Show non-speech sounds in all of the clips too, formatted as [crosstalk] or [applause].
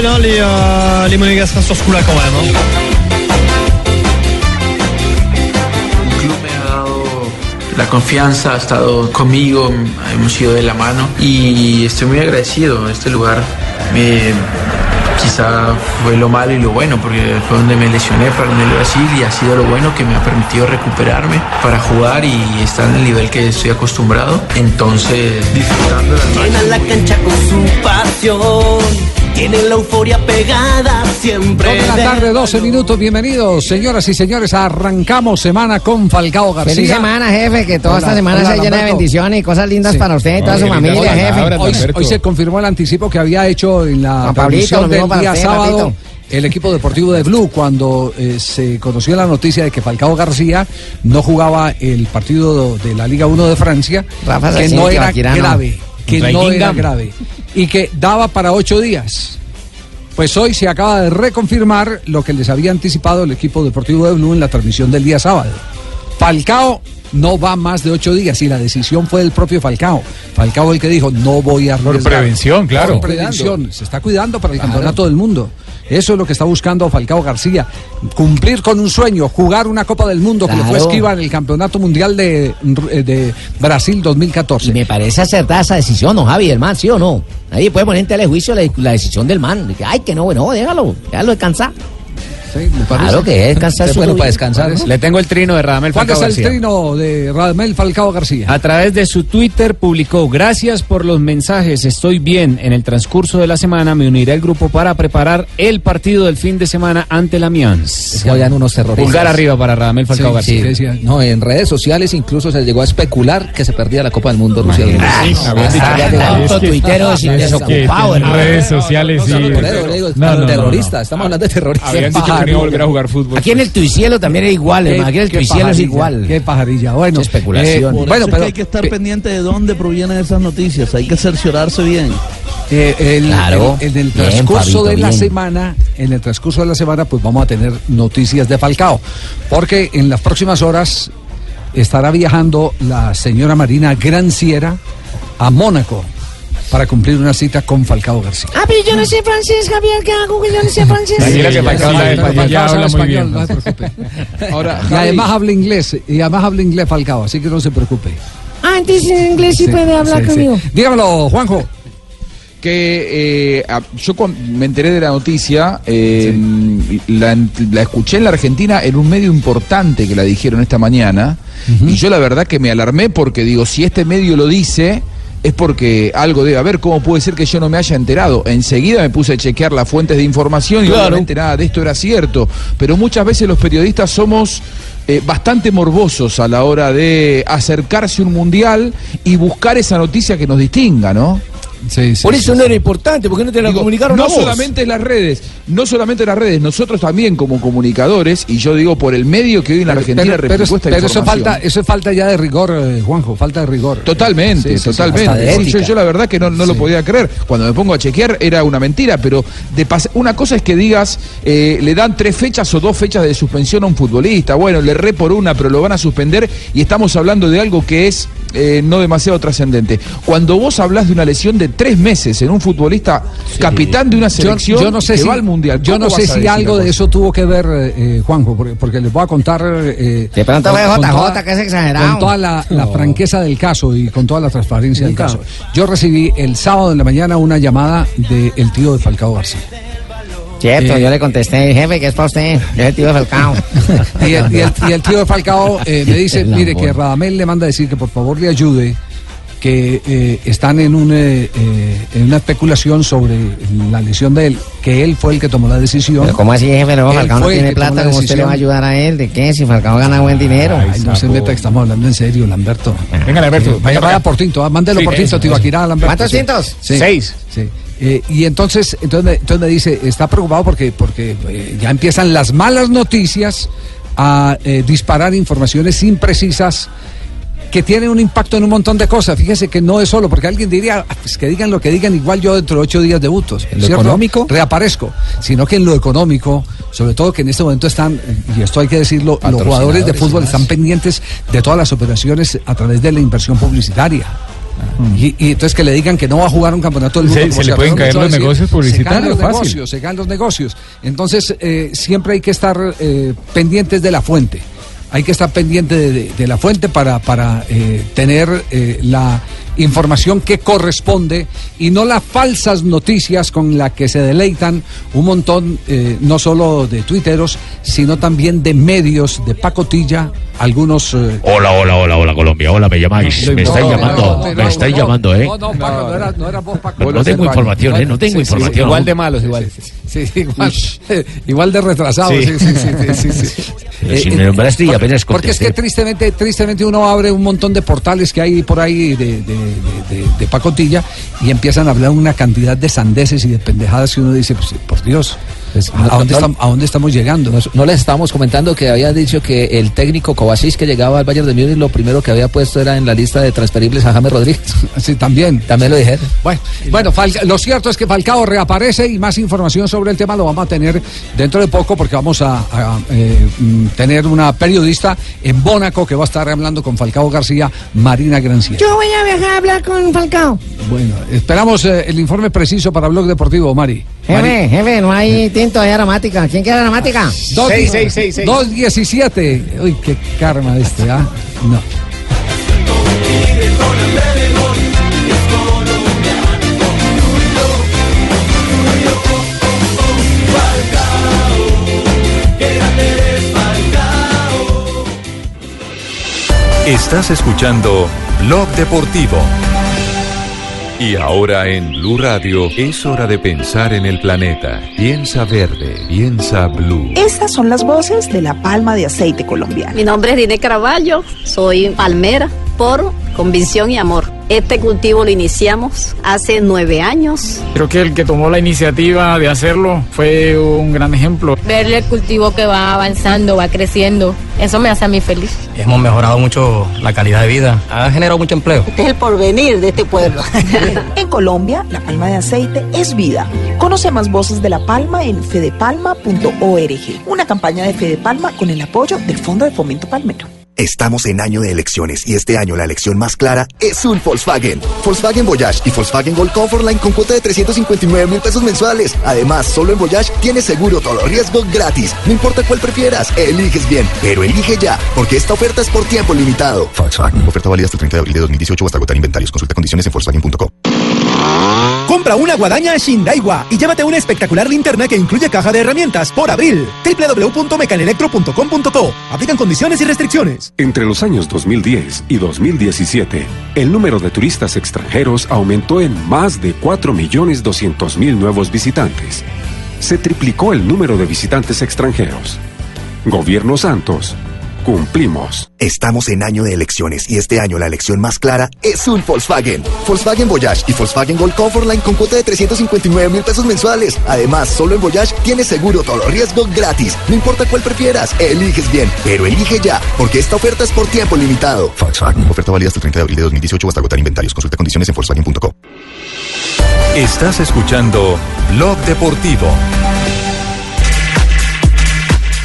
Là, les, euh, les Monégasques sur ce coup-là quand même. hein. El club me ha dado la confianza, ha estado conmigo, hemos ido de la mano y estoy muy agradecido. Este lugar me, quizá fue lo malo y lo bueno porque fue donde me lesioné para el Brasil y ha sido lo bueno que me ha permitido recuperarme para jugar y estar en el nivel que estoy acostumbrado. Entonces, disfrutando Llenan la cancha con su pasión. Tienen la euforia pegada siempre. Dos de la tarde, 12 minutos. Bienvenidos, señoras y señores. Arrancamos semana con Falcao García. Feliz semana, jefe, que toda Hola, esta semana hola, sea llena de bendiciones y cosas lindas Sí. para usted y toda su familia, hola, jefe. Hoy, se confirmó el anticipo que había hecho en la transmisión del día usted, sábado papito. el equipo deportivo de Blue cuando eh, se conoció la noticia de que Falcao García no jugaba el partido de la Liga 1 de Francia, Rafa que no que era grave, que no era grave y que daba para ocho días. Pues hoy se acaba de reconfirmar lo que les había anticipado el equipo deportivo de Blue en la transmisión del día sábado. Falcao no va más de ocho días y la decisión fue del propio Falcao. Falcao el que dijo, no voy a Por arriesgar". prevención, claro. Por prevención, se está cuidando para el campeonato del mundo. Eso es lo que está buscando Falcao García. Cumplir con un sueño, jugar una Copa del Mundo que le fue esquiva en el Campeonato Mundial de, de Brasil 2014. Y me parece acertada esa decisión, ¿no, Javi, el man, sí o no? Nadie puede poner en telejuicio la, la decisión del man. Ay, que no, bueno, déjalo, déjalo descansar. Sí. Claro que es descansar su bueno para descansar. ¿no? Le tengo el trino de Radamel ¿Cuál Falcao es el García. trino de Radamel Falcao García? Ah, A través de su Twitter publicó, gracias por los mensajes, estoy bien. En el transcurso de la semana me uniré al grupo para preparar el partido del fin de semana ante la Amiens. Es que habían unos terroristas. Pulgar arriba para Radamel Falcao Sí, García. sí, decía. No, en redes sociales incluso se llegó a especular que se perdía la Copa del Mundo Rusia. Ay, Ah, habían dicho ah, que- ya es llegamos. Tanto tuitero Ah, sin Que desocupado, en redes sociales sí. Por eso le digo, No, no, no, no. terrorista, estamos hablando de terroristas. Volver a jugar fútbol. Aquí en el Tuicielo también es igual, hermano. Aquí en el Tuicielo es igual. Qué pajarilla. Bueno, especulación. eh, Por bueno, Eso es pero que hay que estar pe- pendiente de dónde provienen esas noticias. Hay que cerciorarse bien. Eh, el- Claro. el- en el Bien, transcurso Fabito, de la bien. semana, en el transcurso de la semana, pues vamos a tener noticias de Falcao, porque en las próximas horas estará viajando la señora Marina Granciera a Mónaco para cumplir una cita con Falcao García. Ah, pero yo no sé francés, Javier, ¿qué hago? Que yo no sé francés. Tranquila que Falcao Falcao habla muy bien. español, no se preocupe. Ahora, Y además habla inglés, y además habla inglés Falcao, así que no se preocupe. Ah, entonces en inglés sí, Sí, puede hablar sí, sí. conmigo. Dígamelo, Juanjo. que eh, a- yo me enteré de la noticia, eh, la, la escuché en la Argentina en un medio importante que la dijeron esta mañana, y yo la verdad que me alarmé porque digo, si este medio lo dice, es porque algo debe haber, ¿cómo puede ser que yo no me haya enterado? Enseguida me puse a chequear las fuentes de información y Claro. obviamente nada de esto era cierto, pero muchas veces los periodistas somos... eh, bastante morbosos a la hora de acercarse a un mundial y buscar esa noticia que nos distinga, ¿no? Sí, sí, Por eso sí. no era importante, porque no te la Digo, comunicaron no a vos. solamente en las redes, no solamente en las redes, nosotros también como comunicadores, y yo digo por el medio que hoy en la Argentina pero, pero- esta pero eso falta, eso es falta ya de rigor, eh, Juanjo, falta de rigor. Totalmente, totalmente. yo, yo la verdad que no, no lo podía creer. Cuando me pongo a chequear era una mentira, pero de una cosa es que digas, eh, le dan tres fechas o dos fechas de suspensión a un futbolista. Bueno, le re por una, pero lo van a suspender y estamos hablando de algo que es eh, no demasiado trascendente. Cuando vos hablas de una lesión de tres meses en un futbolista capitán de una selección yo no sé que si, va al mundial, yo ¿cómo no sé si algo de eso tuvo que ver, eh, eh, Juanjo, porque, porque les voy a contar. eh, De pronto con- JJ, toda- que es exagerado. Con toda la, la franqueza del caso y con toda la transparencia del caso. Yo recibí el sábado en la mañana una llamada del tío de Falcao García. Cierto, Eh, yo le contesté, jefe, que es para usted. Yo el tío de Falcao. [laughs] Y el, y el- y el tío de Falcao eh, me dice, mire, que Radamel le manda a decir que por favor le ayude, que eh, están en, un, eh, eh, en una especulación sobre la lesión de él, que él fue el que tomó la decisión. Pero ¿cómo así, jefe? Luego Él Falcao no fue el tiene plata, la ¿cómo usted le va a ayudar a él? ¿De qué? Si Falcao gana buen dinero. Ay, no se meta, que estamos hablando en serio, Lamberto. Venga, Alberto. Eh, vaya, vaya por tinto, ah, mándelo Sí, por tinto, Tibaquirá, Lamberto. ¿Cuántos sí. tintos? Sí, Seis. Sí. Eh, y entonces, entonces, me, entonces me dice, está preocupado porque, porque eh, ya empiezan las malas noticias a eh, disparar informaciones imprecisas que tienen un impacto en un montón de cosas. Fíjese que no es solo, porque alguien diría, "Ah, pues que digan lo que digan, igual yo dentro de ocho días debuto. ¿En lo ¿cierto? económico? Reaparezco. Sino que en lo económico, sobre todo que en este momento están, y esto hay que decirlo, los jugadores de fútbol están pendientes de todas las operaciones a través de la inversión publicitaria. Y, y entonces que le digan que no va a jugar un campeonato del mundo. Se- le pueden caer los negocios Se caen publicitarios, los negocios, se caen los negocios. Entonces eh, siempre hay que estar eh, pendientes de la fuente. Hay que estar pendiente de, de- de la fuente para, para eh, tener eh, la información que corresponde y no las falsas noticias con las que se deleitan un montón, eh, no solo de tuiteros, sino también de medios de pacotilla, algunos... eh, Hola, hola, hola, hola, Colombia. Hola, me llamáis. Me estáis llamando, me estáis llamando, ¿eh? No, no, Paco, no era, no era vos, Paco. No tengo información, ¿eh? No tengo información. Igual de malos, igual. Sí, igual, [laughs] igual de retrasado. Sí, Sí. sí, sí. sí, sí, Eh, eh, Porque es que tristemente, tristemente uno abre un montón de portales que hay por ahí de, de, de- de- de pacotilla y empiezan a hablar una cantidad de sandeces y de pendejadas que uno dice, pues, por Dios, ¿a, dónde no- estam- ¿a dónde estamos llegando? No les estábamos comentando que había dicho que el técnico Kovacic que llegaba al Bayern de Múnich lo primero que había puesto era en la lista de transferibles a James Rodríguez. [laughs] Sí, también. También lo dijeron. Bueno, bueno Falca- lo cierto es que Falcao reaparece y más información sobre el tema lo vamos a tener dentro de poco porque vamos a, a, eh, mm, tener una periodista en Mónaco que va a estar hablando con Falcao García, Marina Granciera. Yo voy a viajar a hablar con Falcao. Bueno, esperamos eh, el informe preciso para Blog Deportivo, Mari. Jefe, jefe, no hay aromática. ¿Quién quiere aromática? Dos- 2.17. Uy, qué karma este, ¿ah? No. Estás escuchando Blog Deportivo. Y ahora en Blue Radio es hora de pensar en el planeta. Piensa verde, piensa blue. Estas son las voces de la palma de aceite colombiana. Mi nombre es Rine Caraballo, soy palmera por convicción y amor. Este cultivo lo iniciamos hace nueve años. Creo que el que tomó la iniciativa de hacerlo fue un gran ejemplo. Verle el cultivo que va avanzando, va creciendo, eso me hace a mí feliz. Hemos mejorado mucho la calidad de vida, ha generado mucho empleo. Este es el porvenir de este pueblo. [laughs] en Colombia, la palma de aceite es vida. Conoce más voces de la palma en fedepalma.org, una campaña de Fedepalma con el apoyo del Fondo de Fomento Palmero. Estamos en año de elecciones y este año la elección más clara es un Volkswagen. Volkswagen Voyage y Volkswagen Gold Comfortline con cuota de 359 mil pesos mensuales. Además, solo en Voyage tienes seguro todo riesgo gratis. No importa cuál prefieras, eliges bien, pero elige ya, porque esta oferta es por tiempo limitado. Volkswagen. Oferta válida hasta el 30 de abril de 2018 o hasta agotar inventarios. Consulta condiciones en Volkswagen.com. Compra una guadaña Shindaiwa y llévate una espectacular linterna que incluye caja de herramientas por abril. www.mecanelectro.com.co. Aplican condiciones y restricciones. Entre los años 2010 y 2017, el número de turistas extranjeros aumentó en más de 4.200.000 nuevos visitantes. Se triplicó el número de visitantes extranjeros. Gobierno Santos. Cumplimos. Estamos en año de elecciones y este año la elección más clara es un Volkswagen. Volkswagen Voyage y Volkswagen Gold Comfortline con cuota de 359 mil pesos mensuales. Además, solo en Voyage tienes seguro todo riesgo gratis. No importa cuál prefieras, eliges bien, pero elige ya, porque esta oferta es por tiempo limitado. Volkswagen. Oferta válida hasta el 30 de abril de 2018 o hasta agotar inventarios. Consulta condiciones en Volkswagen.com. Estás escuchando Blog Deportivo.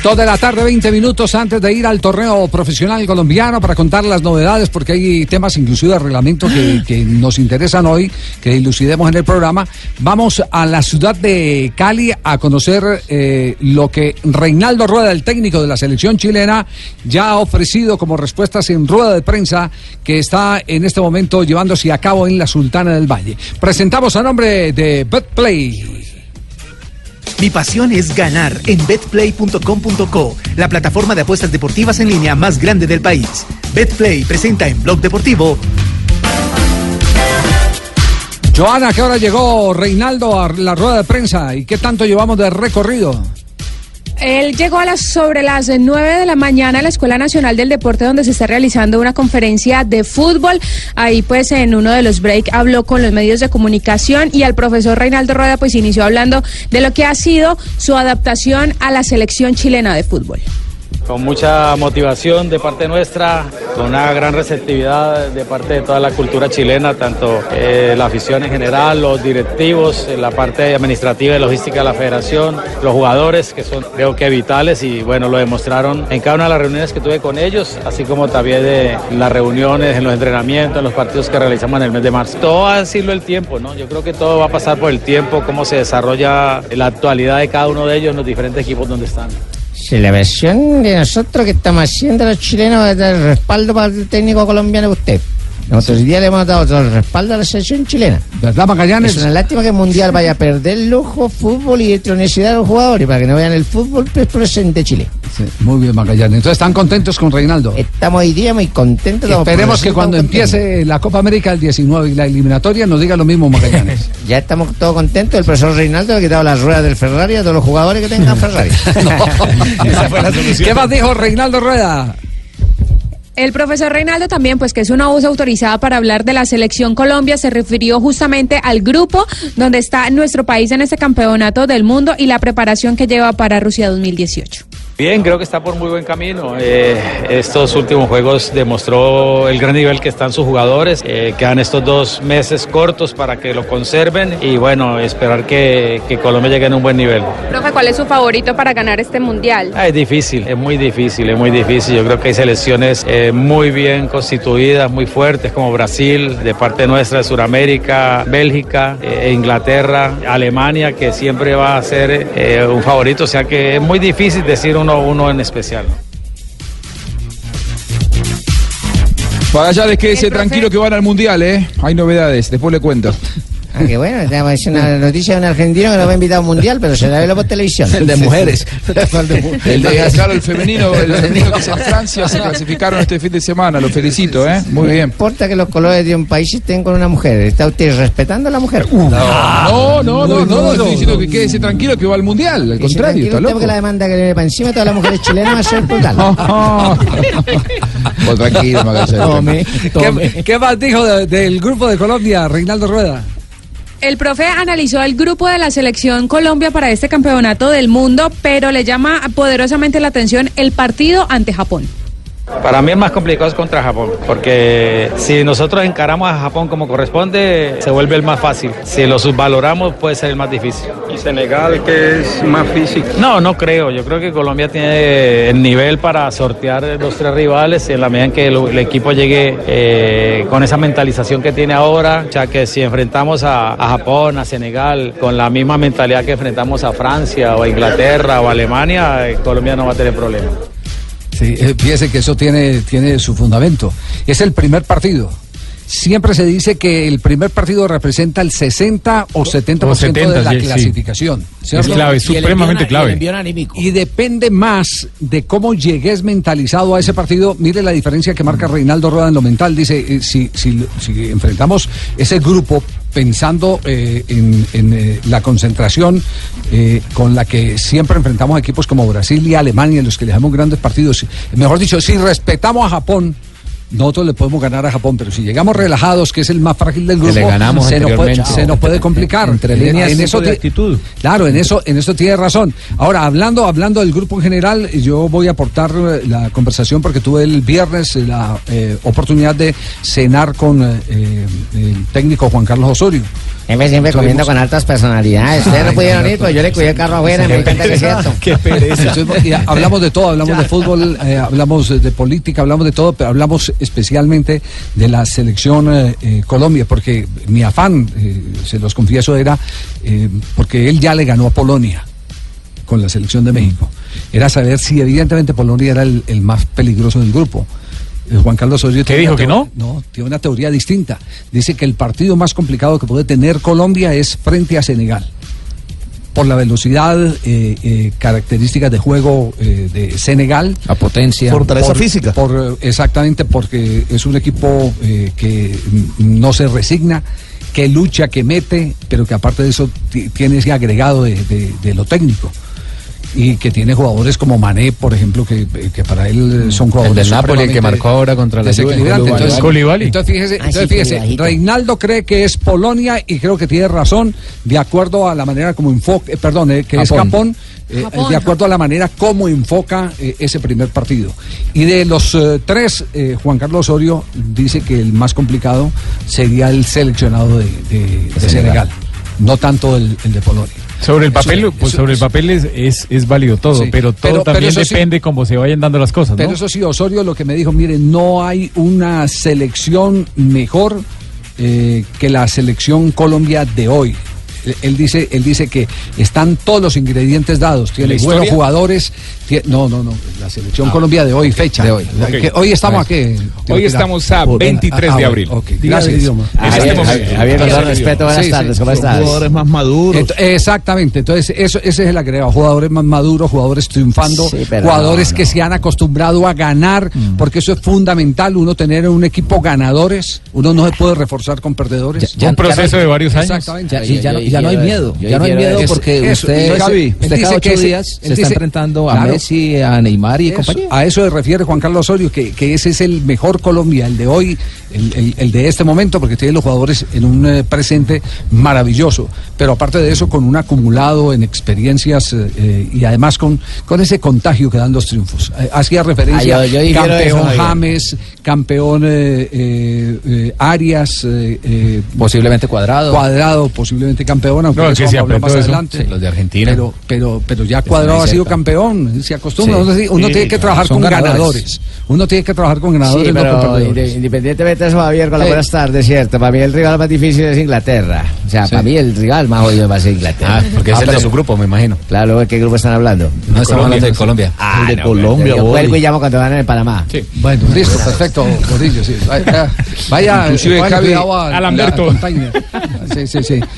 Dos de la tarde, 20 minutos antes de ir al torneo profesional colombiano para contar las novedades, porque hay temas inclusive de reglamento que, que nos interesan hoy, que dilucidemos en el programa. Vamos a la ciudad de Cali a conocer eh, lo que Reinaldo Rueda, el técnico de la selección chilena, ya ha ofrecido como respuestas en rueda de prensa que está en este momento llevándose a cabo en la Sultana del Valle. Presentamos a nombre de BetPlay. Mi pasión es ganar en betplay.com.co, la plataforma de apuestas deportivas en línea más grande del país. Betplay presenta en Blog Deportivo. Joana, ¿qué hora llegó Reinaldo a la rueda de prensa? ¿Y qué tanto llevamos de recorrido? Él llegó a las sobre las 9 de la mañana a la Escuela Nacional del Deporte donde se está realizando una conferencia de fútbol. Ahí pues en uno de los breaks habló con los medios de comunicación y al profesor Reinaldo Rueda pues inició hablando de lo que ha sido su adaptación a la selección chilena de fútbol. Con mucha motivación de parte nuestra, con una gran receptividad de parte de toda la cultura chilena, tanto eh, la afición en general, los directivos, eh, la parte administrativa y logística de la federación, los jugadores que son creo que vitales y bueno, lo demostraron en cada una de las reuniones que tuve con ellos, así como también de las reuniones, en los entrenamientos, en los partidos que realizamos en el mes de marzo. Todo va a decirlo el tiempo, ¿no? Yo creo que todo va a pasar por el tiempo, cómo se desarrolla la actualidad de cada uno de ellos en los diferentes equipos donde están. Si la versión de nosotros que estamos haciendo los chilenos es el respaldo para el técnico colombiano usted. Nosotros hoy día le hemos dado todo el respaldo a la selección chilena. ¿Verdad, Magallanes? Es una lástima que el Mundial vaya a perder lujo, fútbol y electronicidad de los jugadores para que no vean el fútbol pues, presente Chile. Sí, muy bien, Magallanes. Entonces, ¿están contentos con Reinaldo? Estamos hoy día muy contentos. Esperemos que cuando empiece la Copa América el 19 y la eliminatoria nos diga lo mismo Magallanes. [laughs] Ya estamos todos contentos. El profesor Reinaldo ha quitado las ruedas del Ferrari a todos los jugadores que tengan [laughs] Ferrari. [laughs] ¿Qué más dijo Reinaldo Rueda? El profesor Reinaldo también, pues que es una voz autorizada para hablar de la selección Colombia, se refirió justamente al grupo donde está nuestro país en este campeonato del mundo y la preparación que lleva para Rusia 2018. Bien, creo que está por muy buen camino. Eh, estos últimos juegos demostró el gran nivel que están sus jugadores. Eh, quedan estos dos meses cortos para que lo conserven y bueno, esperar que, que Colombia llegue en un buen nivel. Profe, ¿cuál es su favorito para ganar este mundial? Ah, es difícil, es muy difícil, es muy difícil. Yo creo que hay selecciones eh, muy bien constituidas, muy fuertes, como Brasil, de parte nuestra de Sudamérica, Bélgica, eh, Inglaterra, Alemania, que siempre va a ser eh, un favorito. O sea que es muy difícil decir uno, uno en especial. ¿no? Magallanes, quédese tranquilo que van al Mundial, ¿eh? Hay novedades, después le cuento. Ah, qué bueno, tenemos es una noticia de un argentino que nos va a invitar a un mundial, pero se la ve por televisión. El de mujeres. El de, claro, el femenino, el femenino que es en Francia se clasificaron este fin de semana, lo felicito, ¿eh? Muy bien. No importa que los colores de un país estén con una mujer, ¿está usted respetando a la mujer? No, no, no, no, no, estoy diciendo que quédese tranquilo que va al Mundial, al contrario, está loco. porque la demanda que le para encima todas las mujeres chilenas va a ser brutal. [laughs] Pues tranquilo, Magallanes. ¿Qué, qué más dijo de- del grupo de Colombia, Reinaldo Rueda? El profe analizó el grupo de la selección Colombia para este campeonato del mundo, pero le llama poderosamente la atención el partido ante Japón. Para mí el más complicado es contra Japón, porque si nosotros encaramos a Japón como corresponde, se vuelve el más fácil. Si lo subvaloramos, puede ser el más difícil. ¿Y Senegal, que es más físico? No, no creo. Yo creo que Colombia tiene el nivel para sortear los tres rivales en la medida en que el, el equipo llegue eh, con esa mentalización que tiene ahora, ya que si enfrentamos a, a Japón, a Senegal, con la misma mentalidad que enfrentamos a Francia o a Inglaterra o a Alemania, eh, Colombia no va a tener problemas. Sí, eh, que eso tiene, tiene su fundamento. Es el primer partido. Siempre se dice que el primer partido representa el 60 o 70%, O 70, de la sí, sí. clasificación. Es clave, es supremamente envión- clave. y el depende más de cómo llegues mentalizado a ese partido. Mire la diferencia que marca Reinaldo Rueda en lo mental. Dice, eh, si, si, si enfrentamos ese grupo pensando eh, en, en, eh, la concentración eh, con la que siempre enfrentamos equipos como Brasil y Alemania, en los que le damos grandes partidos. Mejor dicho, si respetamos a Japón, nosotros le podemos ganar a Japón, pero si llegamos relajados, que es el más frágil del grupo, le ganamos se, nos puede, se nos puede complicar. Entre En- líneas, en eso de ti- actitud. Claro, en eso, en eso tiene razón. Ahora, hablando, hablando del grupo en general, yo voy a aportar eh, la conversación porque tuve el viernes eh, la eh, oportunidad de cenar con eh, el técnico Juan Carlos Osorio. Siempre, siempre Tuvimos- comiendo con altas personalidades. Ustedes no pudieron ir, pues yo le cuidé el carro afuera, me encanta que es cierto. Qué pereza. Hablamos de todo, hablamos de fútbol, eh, hablamos de política, hablamos de todo, pero hablamos especialmente de la selección eh, eh, Colombia, porque mi afán, eh, se los confieso, era eh, porque él ya le ganó a Polonia con la selección de México. Era saber si evidentemente Polonia era el, el más peligroso del grupo. Eh, Juan Carlos Osorio ¿Qué tiene dijo, una que teo- No, tiene una teoría distinta. Dice que el partido más complicado que puede tener Colombia es frente a Senegal por la velocidad, eh, eh, características de juego eh, de Senegal. La potencia. Fortaleza Por- física. por, exactamente, porque es un equipo eh, que no se resigna, que lucha, que mete, pero que aparte de eso ti- tiene ese agregado de, de- de lo técnico. Y que tiene jugadores como Mané, por ejemplo, que, que para él son El jugadores. del Napoli, el que marcó ahora contra la Juve. Entonces, Koulibaly. entonces fíjese, Ah, entonces fíjese. Reinaldo cree que es Polonia y creo que tiene razón, de acuerdo a la manera como enfoque, eh, perdón, eh, que es Japón. Eh, Japón. de acuerdo a la manera como enfoca eh, ese primer partido. Y de los eh, tres, eh, Juan Carlos Osorio dice que el más complicado sería el seleccionado de, de- de Senegal, no tanto el, el de Polonia. Sobre el papel, Eso- pues eso- sobre el papel es, es, es válido todo, Sí. pero todo Pero- pero también eso sí- depende cómo se vayan dando las cosas, ¿no? Pero eso sí, Osorio lo que me dijo, mire, no hay una selección mejor eh, que la selección Colombia de hoy. Él- dice, él dice que están todos los ingredientes dados. Tiene ¿La buenos jugadores. No, no, no. La selección Colombia de hoy, fecha. de hoy. Que- hoy estamos aquí. Hoy estamos a 23 de abril. Gracias. Javier, Javier, con todo respeto, buenas tardes, ¿cómo estás? Jugadores más maduros. Ent- exactamente, entonces eso, ese es el agregado, jugadores más maduros, jugadores triunfando, Sí, jugadores no, que se han acostumbrado a ganar, porque eso es fundamental, uno tener un equipo ganadores, uno no se puede reforzar con perdedores. Un proceso de varios años. Exactamente. Ya, y ya, no- ya hay miedo, ya no hay miedo porque usted, dice que se está enfrentando a. Messi, a Neymar y Eso, compañía. a eso se refiere Juan Carlos Osorio, que, que ese es el mejor Colombia, el de hoy, el, el- el de este momento, porque tiene los jugadores en un eh, presente maravilloso. Pero aparte de eso, con un acumulado en experiencias eh, y además con, con ese contagio que dan los triunfos. Eh, hacía referencia Ah, yo- yo difiero de eso, campeón. James, campeón eh, Arias, Posiblemente cuadrado. Cuadrado, posiblemente campeón, aunque No, de que eso se vamos a hablar apretó más eso. adelante. Sí, los de Argentina. Pero, pero, pero ya Cuadrado ha sido campeón, se acostumbra. Sí. Uno, tiene- uno Sí, tiene que trabajar con ganadores. ganadores. Uno tiene que trabajar con ganadores, Sí, no con pero perdedores. inde- independientemente de eso, Javier, con las Sí. buenas tardes, cierto. Para mí el rival más difícil es Inglaterra. O sea, para mí el rival más jodido va a ser Inglaterra. Ah, porque es el de pero- su grupo, me imagino. Claro, ¿de qué grupo están hablando? No estamos hablando de Colombia. Ah, El de no, Colombia, Yo y llamo cuando van en Panamá. Bueno, listo, perfecto, Gordillo, sí. Vaya, [laughs] vaya Inclusive, Javi, a- Lamberto. Sí, sí, sí. [laughs]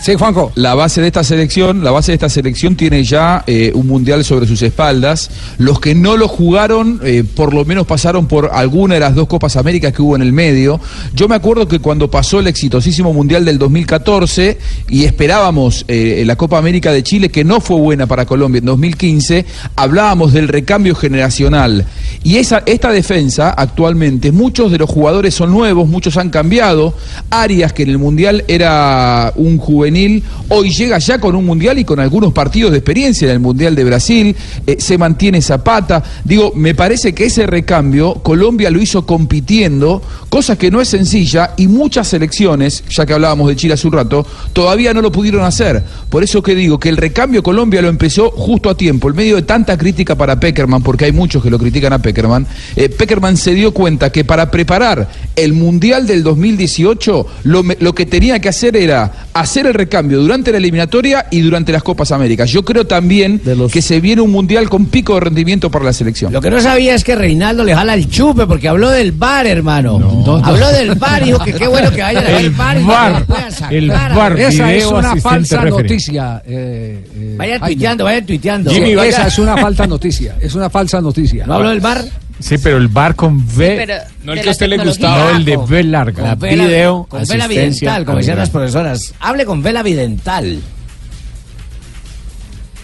Sí, Juanjo. La base de esta selección, la base de esta selección tiene ya eh, un mundial sobre sus espaldas. Los que no lo jugaron, eh, por lo menos pasaron por alguna de las dos Copas Américas que hubo en el medio. Yo me acuerdo que cuando pasó el exitosísimo mundial del 2014 y esperábamos eh, la Copa América de Chile, que no fue buena para Colombia en 2015, hablábamos del recambio generacional. Y esa, esta defensa actualmente, muchos de los jugadores son nuevos, muchos han cambiado. Arias, que en el mundial era un juvenil, hoy llega ya con un mundial y con algunos partidos de experiencia en el mundial de Brasil. Eh, se mantiene Zapata. Digo, me parece que ese recambio Colombia lo hizo compitiendo, cosa que no es sencilla y muchas selecciones, ya que hablábamos de Chile hace un rato, todavía no lo pudieron hacer. Por eso que digo que el recambio Colombia lo empezó justo a tiempo, en medio de tanta crítica para Peckerman, porque hay muchos que lo critican a Peckerman. eh, Peckerman se dio cuenta que para preparar el Mundial del 2018, lo, que tenía que hacer era hacer el recambio durante la eliminatoria y durante las Copas Américas. Yo creo también que se viene un Mundial con pico de rendimiento para la selección. Lo que no sabía es que Reinaldo le jala el chupe porque habló del bar, hermano. habló del bar, dijo que qué bueno que vaya El al bar. y sacar el VAR. Esa es una falsa referee. noticia. eh, eh, Vayan tuiteando, vayan tuiteando. Sí, Jimmy, vaya. esa es una falsa noticia. Es una falsa noticia. ¿No habló del bar? Sí, pero el bar con pero no el de que a la usted le gustaba. No, el de V larga. Con vela- video, con vela vidental, como decían las profesoras. Hable con vela vidental.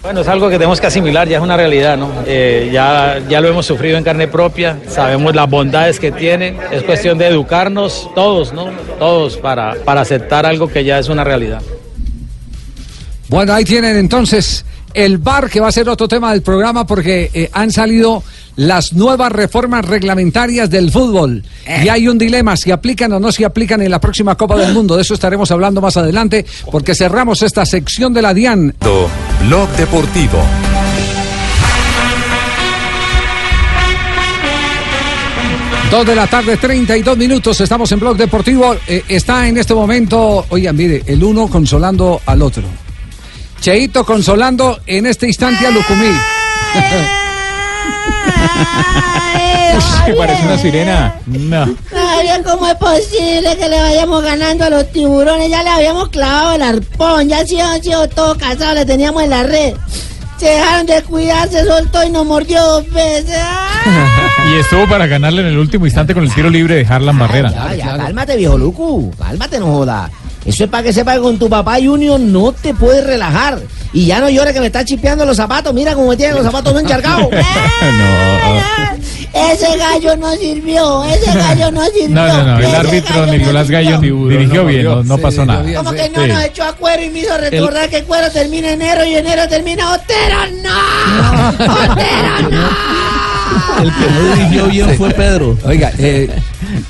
Bueno, es algo que tenemos que asimilar, ya es una realidad, ¿no? Eh, ya, ya lo hemos sufrido en carne propia, sabemos las bondades que tiene, es cuestión de educarnos todos, ¿no? Todos para, para aceptar algo que ya es una realidad. Bueno, ahí tienen entonces el bar que va a ser otro tema del programa porque eh, han salido las nuevas reformas reglamentarias del fútbol y hay un dilema si aplican o no si aplican en la próxima Copa del Mundo. De eso estaremos hablando más adelante porque cerramos esta sección de la DIAN. Blog Deportivo. Dos de la tarde, 32 minutos. Estamos en Blog Deportivo. Eh, está en este momento, oigan, mire, el uno consolando al otro. Cheito consolando en este instante a Lucumí. [laughs] Parece una sirena. No. Javier, ¿cómo es posible que le vayamos ganando a los tiburones? Ya le habíamos clavado el arpón, ya sí han sido todos casados, le teníamos en la red. Se dejaron de cuidar, se soltó y nos mordió dos veces. ¡Ah! [laughs] Y estuvo para ganarle en el último instante con el tiro libre de Harlan Barrera. Ya, ya, cálmate, viejo Lucu. Cálmate, no joda. Eso es para que sepa que con tu papá Junior no te puedes relajar. Y ya no llores que me está chipeando los zapatos. Mira cómo me tienen los zapatos no encharcados. [laughs] no. Ese gallo no sirvió, ese gallo no sirvió. No, no, no. El árbitro Nicolás Gallo dirigió bien, no, no pasó nada. Como que no Sí. nos echó a cuero y me hizo recordar que cuero termina enero y enero termina Otero, no. [laughs] Otero, no. El que no dirigió bien fue Pedro. Oiga, eh,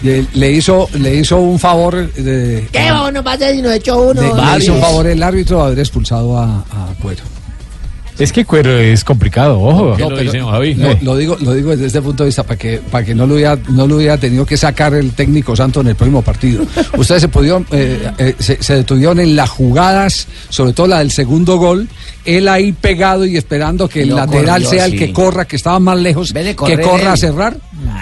eh, le hizo le hizo un favor de, ¿Qué a hacer si nos echó uno? de- le hizo un favor el árbitro de haber expulsado a, a Cuero. Es que Cuero es complicado, ojo. No, pero- no, lo digo, lo digo desde este punto de vista para que para que no lo hubiera no lo hubiera tenido que sacar el técnico Santo en el próximo partido. [laughs] Ustedes se pudieron eh, eh, se, se detuvieron en las jugadas, sobre todo la del segundo gol, él ahí pegado y esperando que el No lateral corrió, sea el sí. que corra, que estaba más lejos, que corra a cerrar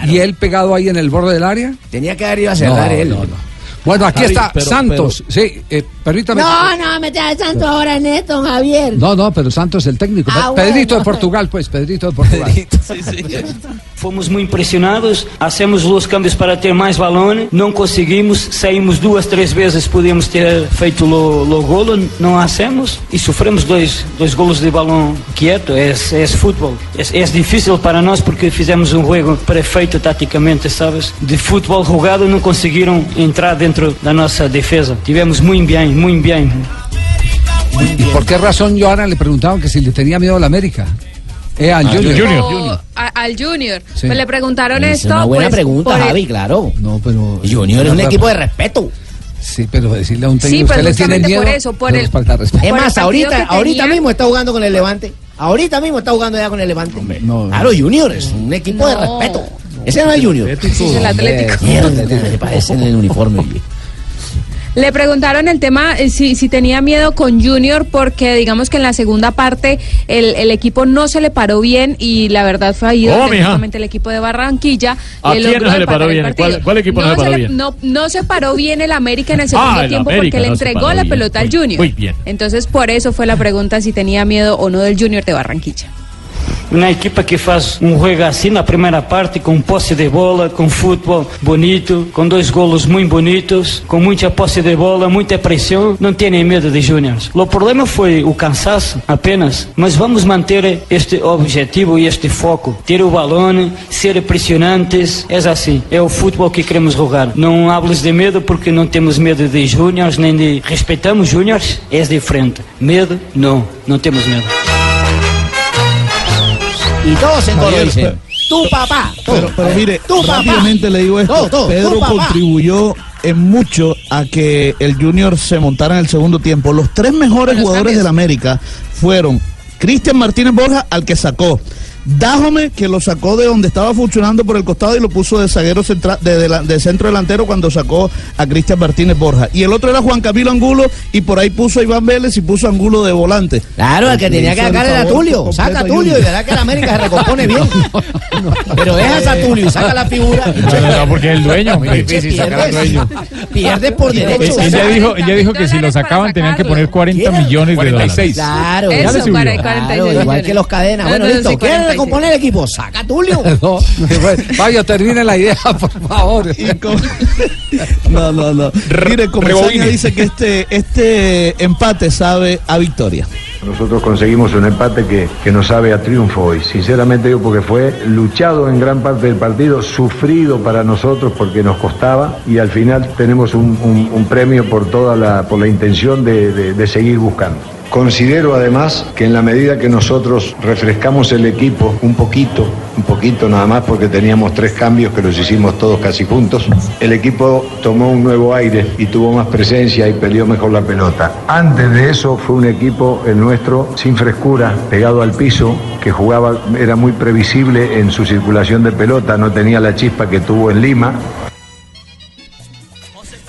y él pegado ahí en el borde del área. Tenía que haber ido a cerrar No, él. no, no. Bueno, aquí Javi, está pero- Santos. Sí, eh, permítame. No, no, mete al santo ahora en esto, don Javier. No, no, pero Santos es el técnico. Ah, Pedrito bueno. de Portugal, pues, Pedrito de Portugal. Fomos muito impressionados, hacemos os cambios para ter mais balão, não conseguimos, saímos duas, três vezes, podíamos ter feito o, o golo, não hacemos e sofremos dois, dois golos de balão quieto, é, é futebol. É, é difícil para nós porque fizemos um jogo perfeito taticamente, sabes? De futebol jogado não conseguiram entrar dentro da nossa defesa. Tivemos muito bem, muito bem. ¿Y por qué razón Joana le preguntaban que si le tenía miedo a la América? Eh, al Ah, Junior. O a- al Junior. Sí. Pues le preguntaron Es esto. una buena pues, pregunta, el- Javi, claro. No, pero. Junior es un equipo de respeto. Sí, pero decirle a un Sí, técnico pues ¿usted le tiene miedo. por eso, por no el- es falta de respeto. Es Por el más, ahorita, ahorita mismo está jugando con el Levante. Ahorita mismo está jugando ya con el Levante. claro, Junior es un equipo de No. respeto. Ese no es Junior. Ese es el Atlético. Mierda, se parece en el uniforme. [laughs] Le preguntaron el tema eh, si, si tenía miedo con Junior porque digamos que en la segunda parte el, el equipo no se le paró bien y la verdad fue ahí Oh, donde el equipo de Barranquilla ¿A quién no se le paró bien? ¿Cuál- cuál equipo no se paró le- bien? No, no se paró bien el América en el segundo Ah, el tiempo América porque le no entregó la pelota al Junior. muy bien. Entonces por eso fue la pregunta si tenía miedo o no del Junior de Barranquilla. Uma equipa que faz um assim na primeira parte, com posse de bola, com futebol bonito, com dois golos muito bonitos, com muita posse de bola, muita pressão, não tem medo de Júniors. O problema foi o cansaço apenas, mas vamos manter este objetivo e este foco, ter o balão, ser impressionantes, é assim, é o futebol que queremos jogar. Não hables de medo porque não temos medo de Júniors, nem de respeitamos Júniors, é diferente. Medo, não, não temos medo. Y todos en coro dicen, tu papá. Pero, pero mire, tu papá. rápidamente le digo esto. Todo, todo, Pedro papá. contribuyó en mucho a que el Junior se montara en el segundo tiempo. Los tres mejores jugadores del América fueron Cristian Martínez Borja, al que sacó. Dájome, que lo sacó de donde estaba funcionando por el costado y lo puso de zaguero central, de, de- de centro delantero cuando sacó a Cristian Martínez Borja. Y el otro era Juan Camilo Angulo y por ahí puso a Iván Vélez y puso a Angulo de volante. Claro, el que tenía que sacar era Tulio. Saca a Tulio y verá que la América se recompone bien. [laughs] Pero dejas a Tulio y saca la figura. No, no, no, porque es el dueño. Muy [laughs] hombre. difícil sacar al dueño. Pierdes por derecho. Ella dijo, ella dijo que si lo sacaban tenían que poner 40 millones de dólares. Claro, Claro, igual que los cadenas. Bueno, No, no, listo. Sí, ¿Quieren 46. recomponer el equipo? Saca Tulio. [laughs] No, vaya, termine la idea, [laughs] por favor. [laughs] No, no, no. Mire, Comesaña dice que este, este empate sabe a victoria. Nosotros conseguimos un empate que, que nos sabe a triunfo hoy. Sinceramente digo porque fue luchado en gran parte del partido, sufrido para nosotros porque nos costaba y al final tenemos un, un- un premio por toda la, por la intención de, de- de seguir buscando. Considero además que en la medida que nosotros refrescamos el equipo un poquito, un poquito nada más porque teníamos tres cambios que los hicimos todos casi juntos, el equipo tomó un nuevo aire y tuvo más presencia y peleó mejor la pelota. Antes de eso fue un equipo, el nuestro, sin frescura, pegado al piso, que jugaba, era muy previsible en su circulación de pelota, no tenía la chispa que tuvo en Lima.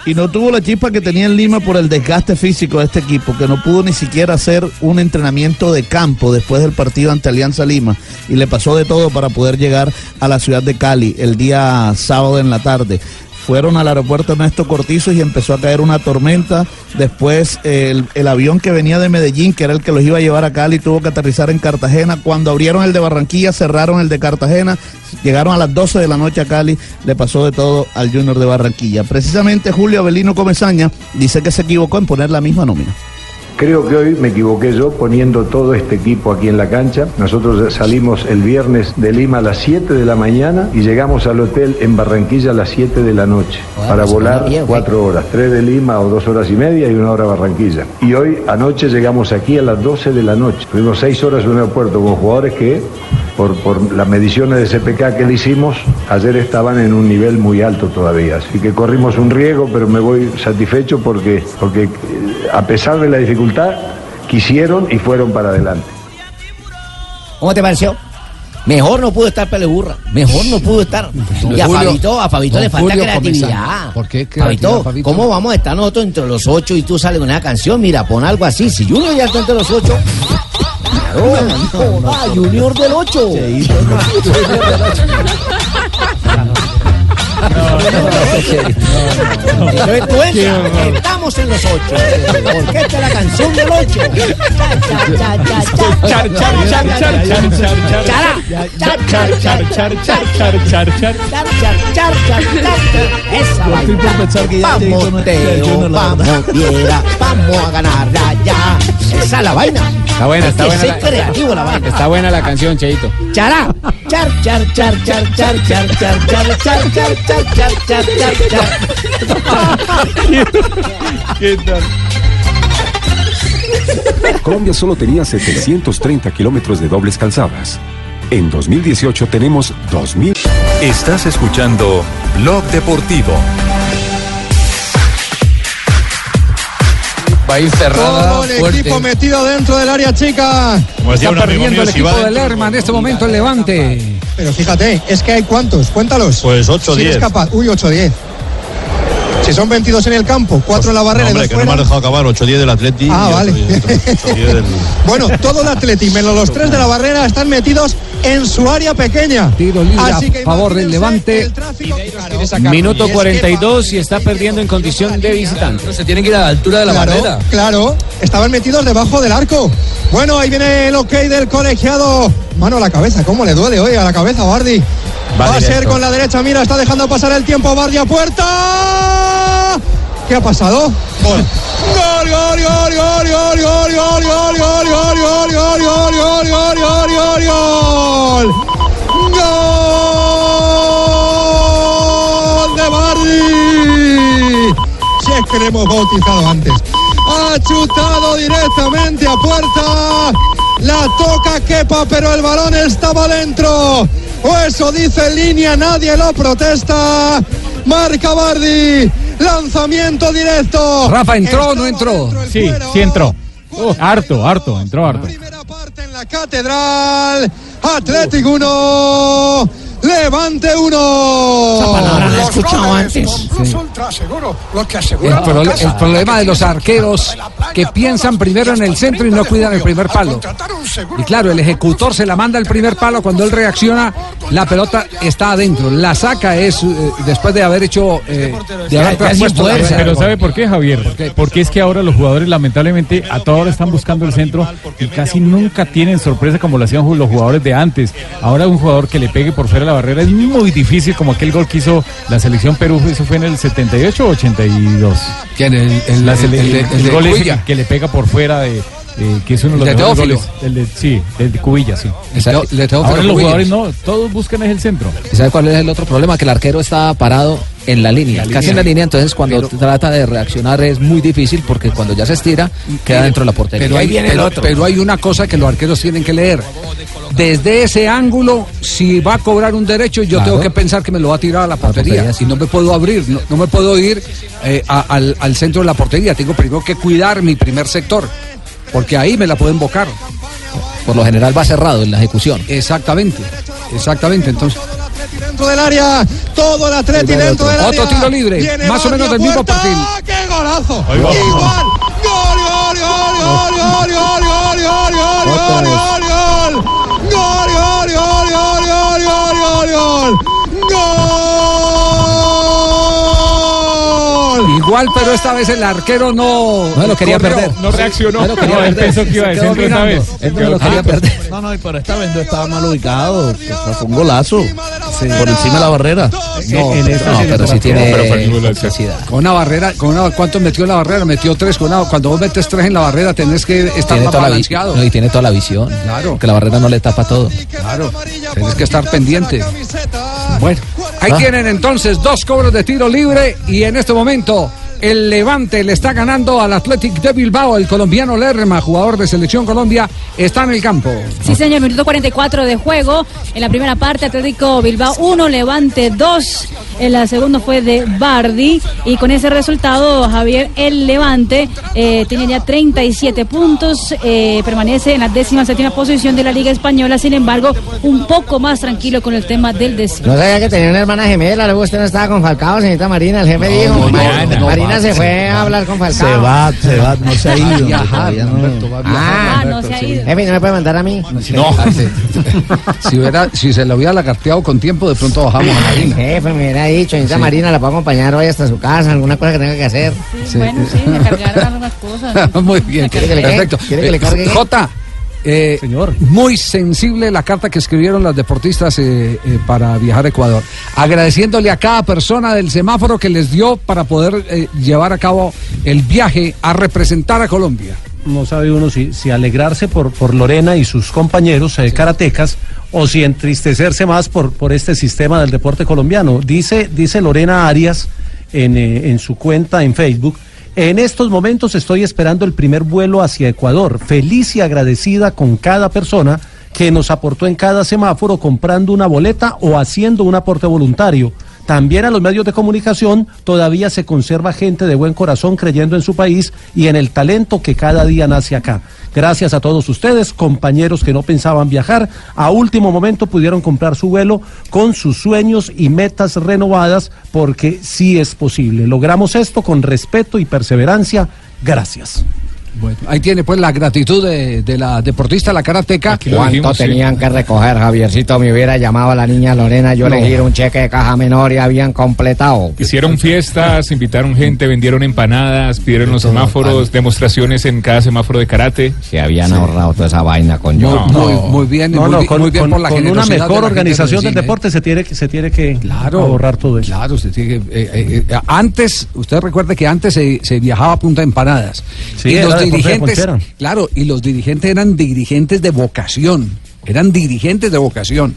Y no tuvo la chispa que tenía en Lima por el desgaste físico de este equipo, que no pudo ni siquiera hacer un entrenamiento de campo después del partido ante Alianza Lima. Y le pasó de todo para poder llegar a la ciudad de Cali el día sábado en la tarde. Fueron al aeropuerto Ernesto Cortizos y empezó a caer una tormenta. Después el, el avión que venía de Medellín, que era el que los iba a llevar a Cali, tuvo que aterrizar en Cartagena. Cuando abrieron el de Barranquilla, cerraron el de Cartagena. Llegaron a las 12 de la noche a Cali. Le pasó de todo al Junior de Barranquilla. Precisamente Julio Avelino Comesaña dice que se equivocó en poner la misma nómina. Creo que hoy me equivoqué yo poniendo todo este equipo aquí en la cancha. Nosotros salimos el viernes de Lima a las 7 de la mañana y llegamos al hotel en Barranquilla a las 7 de la noche para volar cuatro horas, tres de Lima o dos horas y media y una hora a Barranquilla. Y hoy anoche llegamos aquí a las 12 de la noche. Tuvimos seis horas en un aeropuerto con jugadores que por, por las mediciones de CPK que le hicimos, ayer estaban en un nivel muy alto todavía. Así que corrimos un riesgo, pero me voy satisfecho porque, porque eh, a pesar de la dificultad, quisieron y fueron para adelante. ¿Cómo te pareció? Mejor no pudo estar Peleburra. Mejor no pudo estar. [laughs] Y a Fabito, a Fabito le falta Julio creatividad. ¿Por qué creatividad, Fabito, Fabito? ¿cómo vamos a estar nosotros entre los ocho y tú sales con una canción? Mira, pon algo así. Si Junior ya está entre los ocho. No, no, no, Junior del 8. [laughs] Entonces tú entras, estamos en los ocho. Porque esta es la canción del ocho. Char, char, char, char, char, char, char. Chara. Char, char, char, char, char, char, char, char. Char, char, char, char, char. Esa vaina. Vamos, Teo, vamos, Piedra, vamos a ganar ya. Esa es la vaina. Está buena, está buena. creativo la vaina. Está buena la canción, Cheito. Chará. Char, char, char, char, char, char, char, char, char, char, char, char, char, char, Colombia solo tenía 730 kilómetros de dobles calzadas. En 2018 tenemos 2000. Estás escuchando Blog Deportivo. Ir cerrada. Todo el fuerte. equipo metido dentro del área chica. decía Está perdiendo mío, el si equipo de Lerma en este momento el Levante. Pero fíjate, es que hay cuántos, cuéntalos. Pues ocho, Si eres diez. capaz, uy, 8 10. Si son 22 en el campo, 4 en la barrera y hombre, dos que no me fuera. has dejado acabar 8-10 del Atleti. Ah, vale. otro- y otro 8-10 del- [laughs] Bueno, todo el Atleti menos los tres de la barrera están metidos en su área pequeña. Tiro libre Así que a favor del Levante. Minuto 42 y está perdiendo en condición de visitante. Se tienen que ir a la altura de la claro, barrera. Claro, estaban metidos debajo del arco. Bueno, ahí viene el ok del colegiado. Mano a la cabeza, ¿cómo le duele hoy a la cabeza, Bardi? Va, a ser con la derecha, mira, está dejando pasar el tiempo Bardi a puerta. ¿Qué ha pasado? Gol. Gol, gol, gol, gol, gol, gol, gol, gol, gol, gol, gol, gol, gol, gol, gol, gol, gol. Gol de Bardi. Si es que le hemos bautizado antes. Ha chutado directamente a puerta. La toca Kepa, pero el balón estaba dentro. O eso dice en línea, nadie lo protesta. Marca Bardi. Lanzamiento directo. Rafa, ¿entró o no entró? Sí, sí entró. harto, harto, entró harto. en la catedral. Atlético 1. Levante 1. Esa palabra la he escuchado antes. El, pro- el problema de los arqueros que piensan primero en el centro y no cuidan el primer palo. Y claro, el ejecutor se la manda al primer palo, cuando él reacciona, la pelota está adentro. La saca es eh, después de haber hecho, eh, de haber puesto la Pero. ¿sabe por qué, Javier? Porque es que ahora los jugadores lamentablemente a toda hora están buscando el centro y casi nunca tienen sorpresa como lo hacían los jugadores de antes. Ahora un jugador que le pegue por fuera de la barrera es muy difícil como aquel gol que hizo la selección Perú, eso fue en el 78 o 82. ¿Quién? El, el- La el- el gol que le pega por fuera de... eh, que es uno de El los de mejores Teófilo. goles. El de, sí, el de Cubilla, sí. El el Teófilo Ahora los jugadores no, todos buscan es el centro. ¿Y sabe cuál es el otro problema? Que el arquero está parado en la línea, La casi línea. en la línea, entonces cuando trata de reaccionar es muy difícil porque cuando ya se estira queda dentro de la portería. Pero hay, pero- pero hay una cosa que los arqueros tienen que leer. Desde ese ángulo, si va a cobrar un derecho, yo Claro. tengo que pensar que me lo va a tirar a la portería. portería, sí. Y no me puedo abrir, no, no me puedo ir eh, a- al, al centro de la portería. Tengo primero que cuidar mi primer sector, porque ahí me la pueden bocar. Por lo general va cerrado en la ejecución. Exactamente, exactamente. Entonces, Dentro del área. Todo el Atleti dentro del área. Otro tiro libre, Viene más o menos del mismo perfil. ¡Qué golazo! Igual. Gol, gol, gol, gol, gol, gol, gol, gol, gol, gol, gol, gol. Gol, gol, gol, gol, gol, gol, gol, igual, pero esta vez el arquero no. No lo quería corrió. perder. No reaccionó. No lo quería No, perder. pensó que iba de Se quedó centro esta mirando. vez. Él no lo quería perder. No, no, pero esta vez no estaba mal ubicado. Fue un golazo. por encima de la barrera. No, En esta no, sí pero sí tiene necesidad. Con una barrera, con una, ¿cuánto metió en la barrera? Metió tres. Con una, cuando vos metes tres en la barrera tenés que estar Tiene más toda, la vi- balanceado. no, y tiene toda la visión. Claro. Que la barrera no le tapa todo. Claro, tienes que estar pendiente. Bueno, ahí Ah. tienen entonces dos cobros de tiro libre y en este momento el Levante le está ganando al Athletic de Bilbao. El colombiano Lerma, jugador de Selección Colombia, está en el campo. Sí, señor, minuto 44 de juego. En la primera parte, Atlético Bilbao 1, Levante 2. En la segunda fue de Bardi. Y con ese resultado, Javier, el Levante eh, tiene ya 37 puntos. eh, permanece en la décima séptima posición de la Liga Española. Sin embargo, un poco más tranquilo con el tema del descenso. No sabía que tenía una hermana gemela, luego usted no estaba con Falcao, señorita Marina, el jefe dijo. no, Ma- no, no, Marina se fue a hablar con Falcao. Se va, se va, no se ha ido. viajar, no. Humberto, va a viajar, Ah, Humberto, no se ha sí. ido. ¿no me puede mandar a mí? No. [laughs] si, hubiera, si se lo hubiera lagarteado con tiempo, de pronto bajamos a Marina. Jefe, me hubiera dicho, señorita Sí. Marina, la puedo acompañar hoy hasta su casa, alguna cosa que tenga que hacer. Sí. Bueno, sí, me cargaron algunas cosas. [laughs] Muy bien, ¿Quiere que le cargue? perfecto. ¿Quiere que le Eh, cargue? Jota, eh, muy sensible la carta que escribieron las deportistas eh, eh, para viajar a Ecuador, agradeciéndole a cada persona del semáforo que les dio para poder llevar a cabo el viaje a representar a Colombia. no sabe uno si, si alegrarse por, por Lorena y sus compañeros eh, karatecas o si entristecerse más por, por este sistema del deporte colombiano. Dice, dice Lorena Arias en, en su cuenta en Facebook. En estos momentos estoy esperando el primer vuelo hacia Ecuador, feliz y agradecida con cada persona que nos aportó en cada semáforo comprando una boleta o haciendo un aporte voluntario. También a los medios de comunicación todavía se conserva gente de buen corazón creyendo en su país y en el talento que cada día nace acá. Gracias a todos ustedes, compañeros que no pensaban viajar, a último momento pudieron comprar su vuelo con sus sueños y metas renovadas porque sí es posible. Logramos esto con respeto y perseverancia. Gracias. Bueno, ahí tiene pues la gratitud de, de la deportista, la karateca. ¿Cuánto tenían que recoger, Javiercito? Me hubiera llamado a la niña Lorena, yo No. le giro un cheque de caja menor y habían completado. Hicieron fiestas, invitaron gente, vendieron empanadas, pidieron los semáforos, demostraciones en cada semáforo de karate. Se habían ahorrado toda esa vaina con yo. muy, muy bien, No, muy, no, bien- con, muy bien con- por la con una generosidad de la mejor organización del cine. deporte se tiene, que- se tiene que ahorrar todo eso. Claro, usted tiene que, eh, eh, eh, antes, usted recuerde que antes se, se viajaba a punta de empanadas. Sí, y los dirigentes, claro, y los dirigentes eran dirigentes de vocación, eran dirigentes de vocación.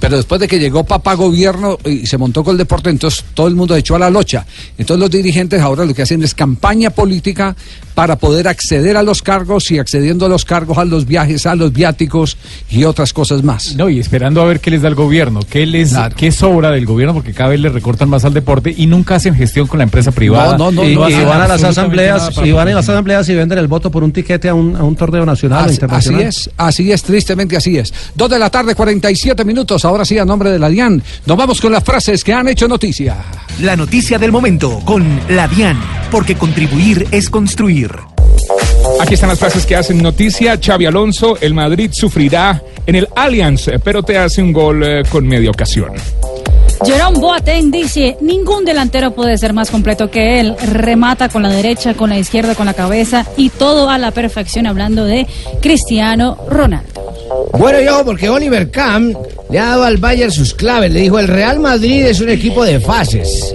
Pero después de que llegó papá gobierno y se montó con el deporte, entonces todo el mundo echó a la locha. Entonces los dirigentes ahora lo que hacen es campaña política para poder acceder a los cargos y accediendo a los cargos, a los viajes, a los viáticos y otras cosas más. No, y esperando a ver qué les da el gobierno, qué les qué sobra del gobierno, porque cada vez le recortan más al deporte y nunca hacen gestión con la empresa privada. y, y hacen van a las asambleas y van a las asambleas y venden el voto por un tiquete a un, a un torneo nacional Así, así internacional. es, así es, tristemente así es. Dos de la tarde, 47 minutos. Ahora sí, a nombre de la DIAN, nos vamos con las frases que han hecho noticia. La noticia del momento con la DIAN, porque contribuir es construir. Aquí están las frases que hacen noticia. Xavi Alonso, el Madrid sufrirá en el Allianz, pero te hace un gol eh, con media ocasión. Jerome Boateng dice, ningún delantero puede ser más completo que él. Remata con la derecha, con la izquierda, con la cabeza y todo a la perfección hablando de Cristiano Ronaldo. Bueno, yo, porque Oliver Kahn le ha dado al Bayern sus claves. Le dijo, el Real Madrid es un equipo de fases.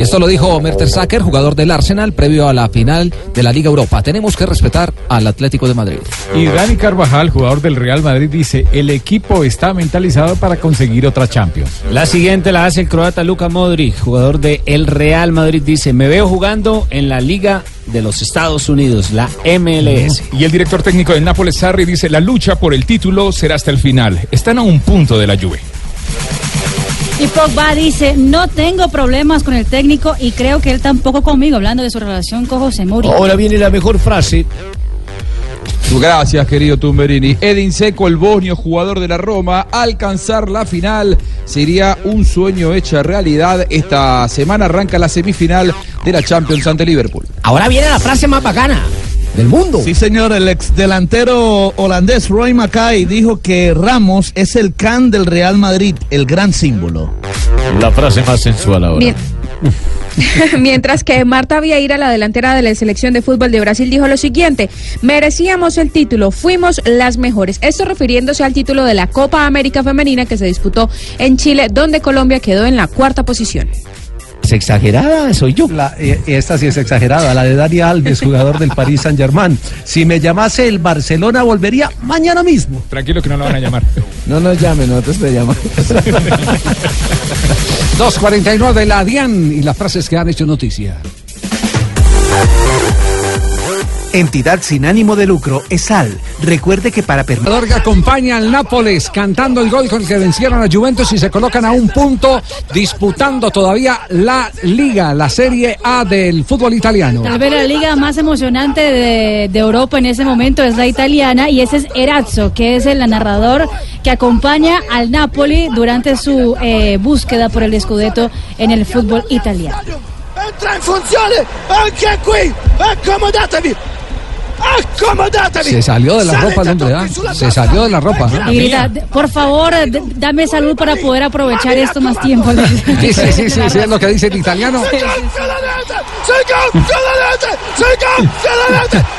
Y esto lo dijo Mertesacker, jugador del Arsenal, previo a la final de la Liga Europa. Tenemos que respetar al Atlético de Madrid. Y Dani Carvajal, jugador del Real Madrid, dice, el equipo está mentalizado para conseguir otra Champions. La siguiente la hace el croata Luka Modric, jugador de el Real Madrid. Dice, me veo jugando en la Liga de los Estados Unidos, la MLS. Y el director técnico del Nápoles, Sarri, dice, la lucha por el título será hasta el final. Están a un punto de la lluvia. Y Pogba dice, no tengo problemas con el técnico y creo que él tampoco conmigo, hablando de su relación con José Mourinho. Ahora viene la mejor frase. Gracias, querido Tumberini. Edin Seco, el bosnio jugador de la Roma, alcanzar la final sería un sueño hecho realidad. Esta semana arranca la semifinal de la Champions ante Liverpool. Ahora viene la frase más bacana del mundo. Sí, señor, el ex delantero holandés Roy Mackay dijo que Ramos es el can del Real Madrid, el gran símbolo. La frase más sensual ahora. Bien. [laughs] Mientras que Marta Vieira, la delantera de la selección de fútbol de Brasil, dijo lo siguiente, merecíamos el título, fuimos las mejores. Esto refiriéndose al título de la Copa América Femenina que se disputó en Chile, donde Colombia quedó en la cuarta posición. ¿Es exagerada? Soy yo. esta sí es exagerada, la de Dani Alves, jugador del Paris Saint Germain. Si me llamase el Barcelona, volvería mañana mismo. Tranquilo que no lo van a llamar. No nos llamen, nosotros te llamamos. [laughs] 2.49 de la DIAN y las frases que han hecho noticia. Entidad sin ánimo de lucro, ESAL. Recuerde que para que acompaña al Nápoles cantando el gol con el que vencieron a Juventus y se colocan a un punto disputando todavía la Liga, la Serie A del fútbol italiano. Tal vez la liga más emocionante de, de Europa en ese momento es la italiana y ese es Erazzo, que es el narrador que acompaña al Napoli durante su eh, búsqueda por el Scudetto en el fútbol italiano. Entra in funzione anche qui! Accomodatevi! Accomodatevi! Se salió de la Sale ropa el hombre, ¿ah? Se salió de la ropa. ¿no? Y grita, por favor, dame salud para poder aprovechar esto más tiempo. [laughs] Sí, sí, sí, sí, sí, es lo que dice el italiano.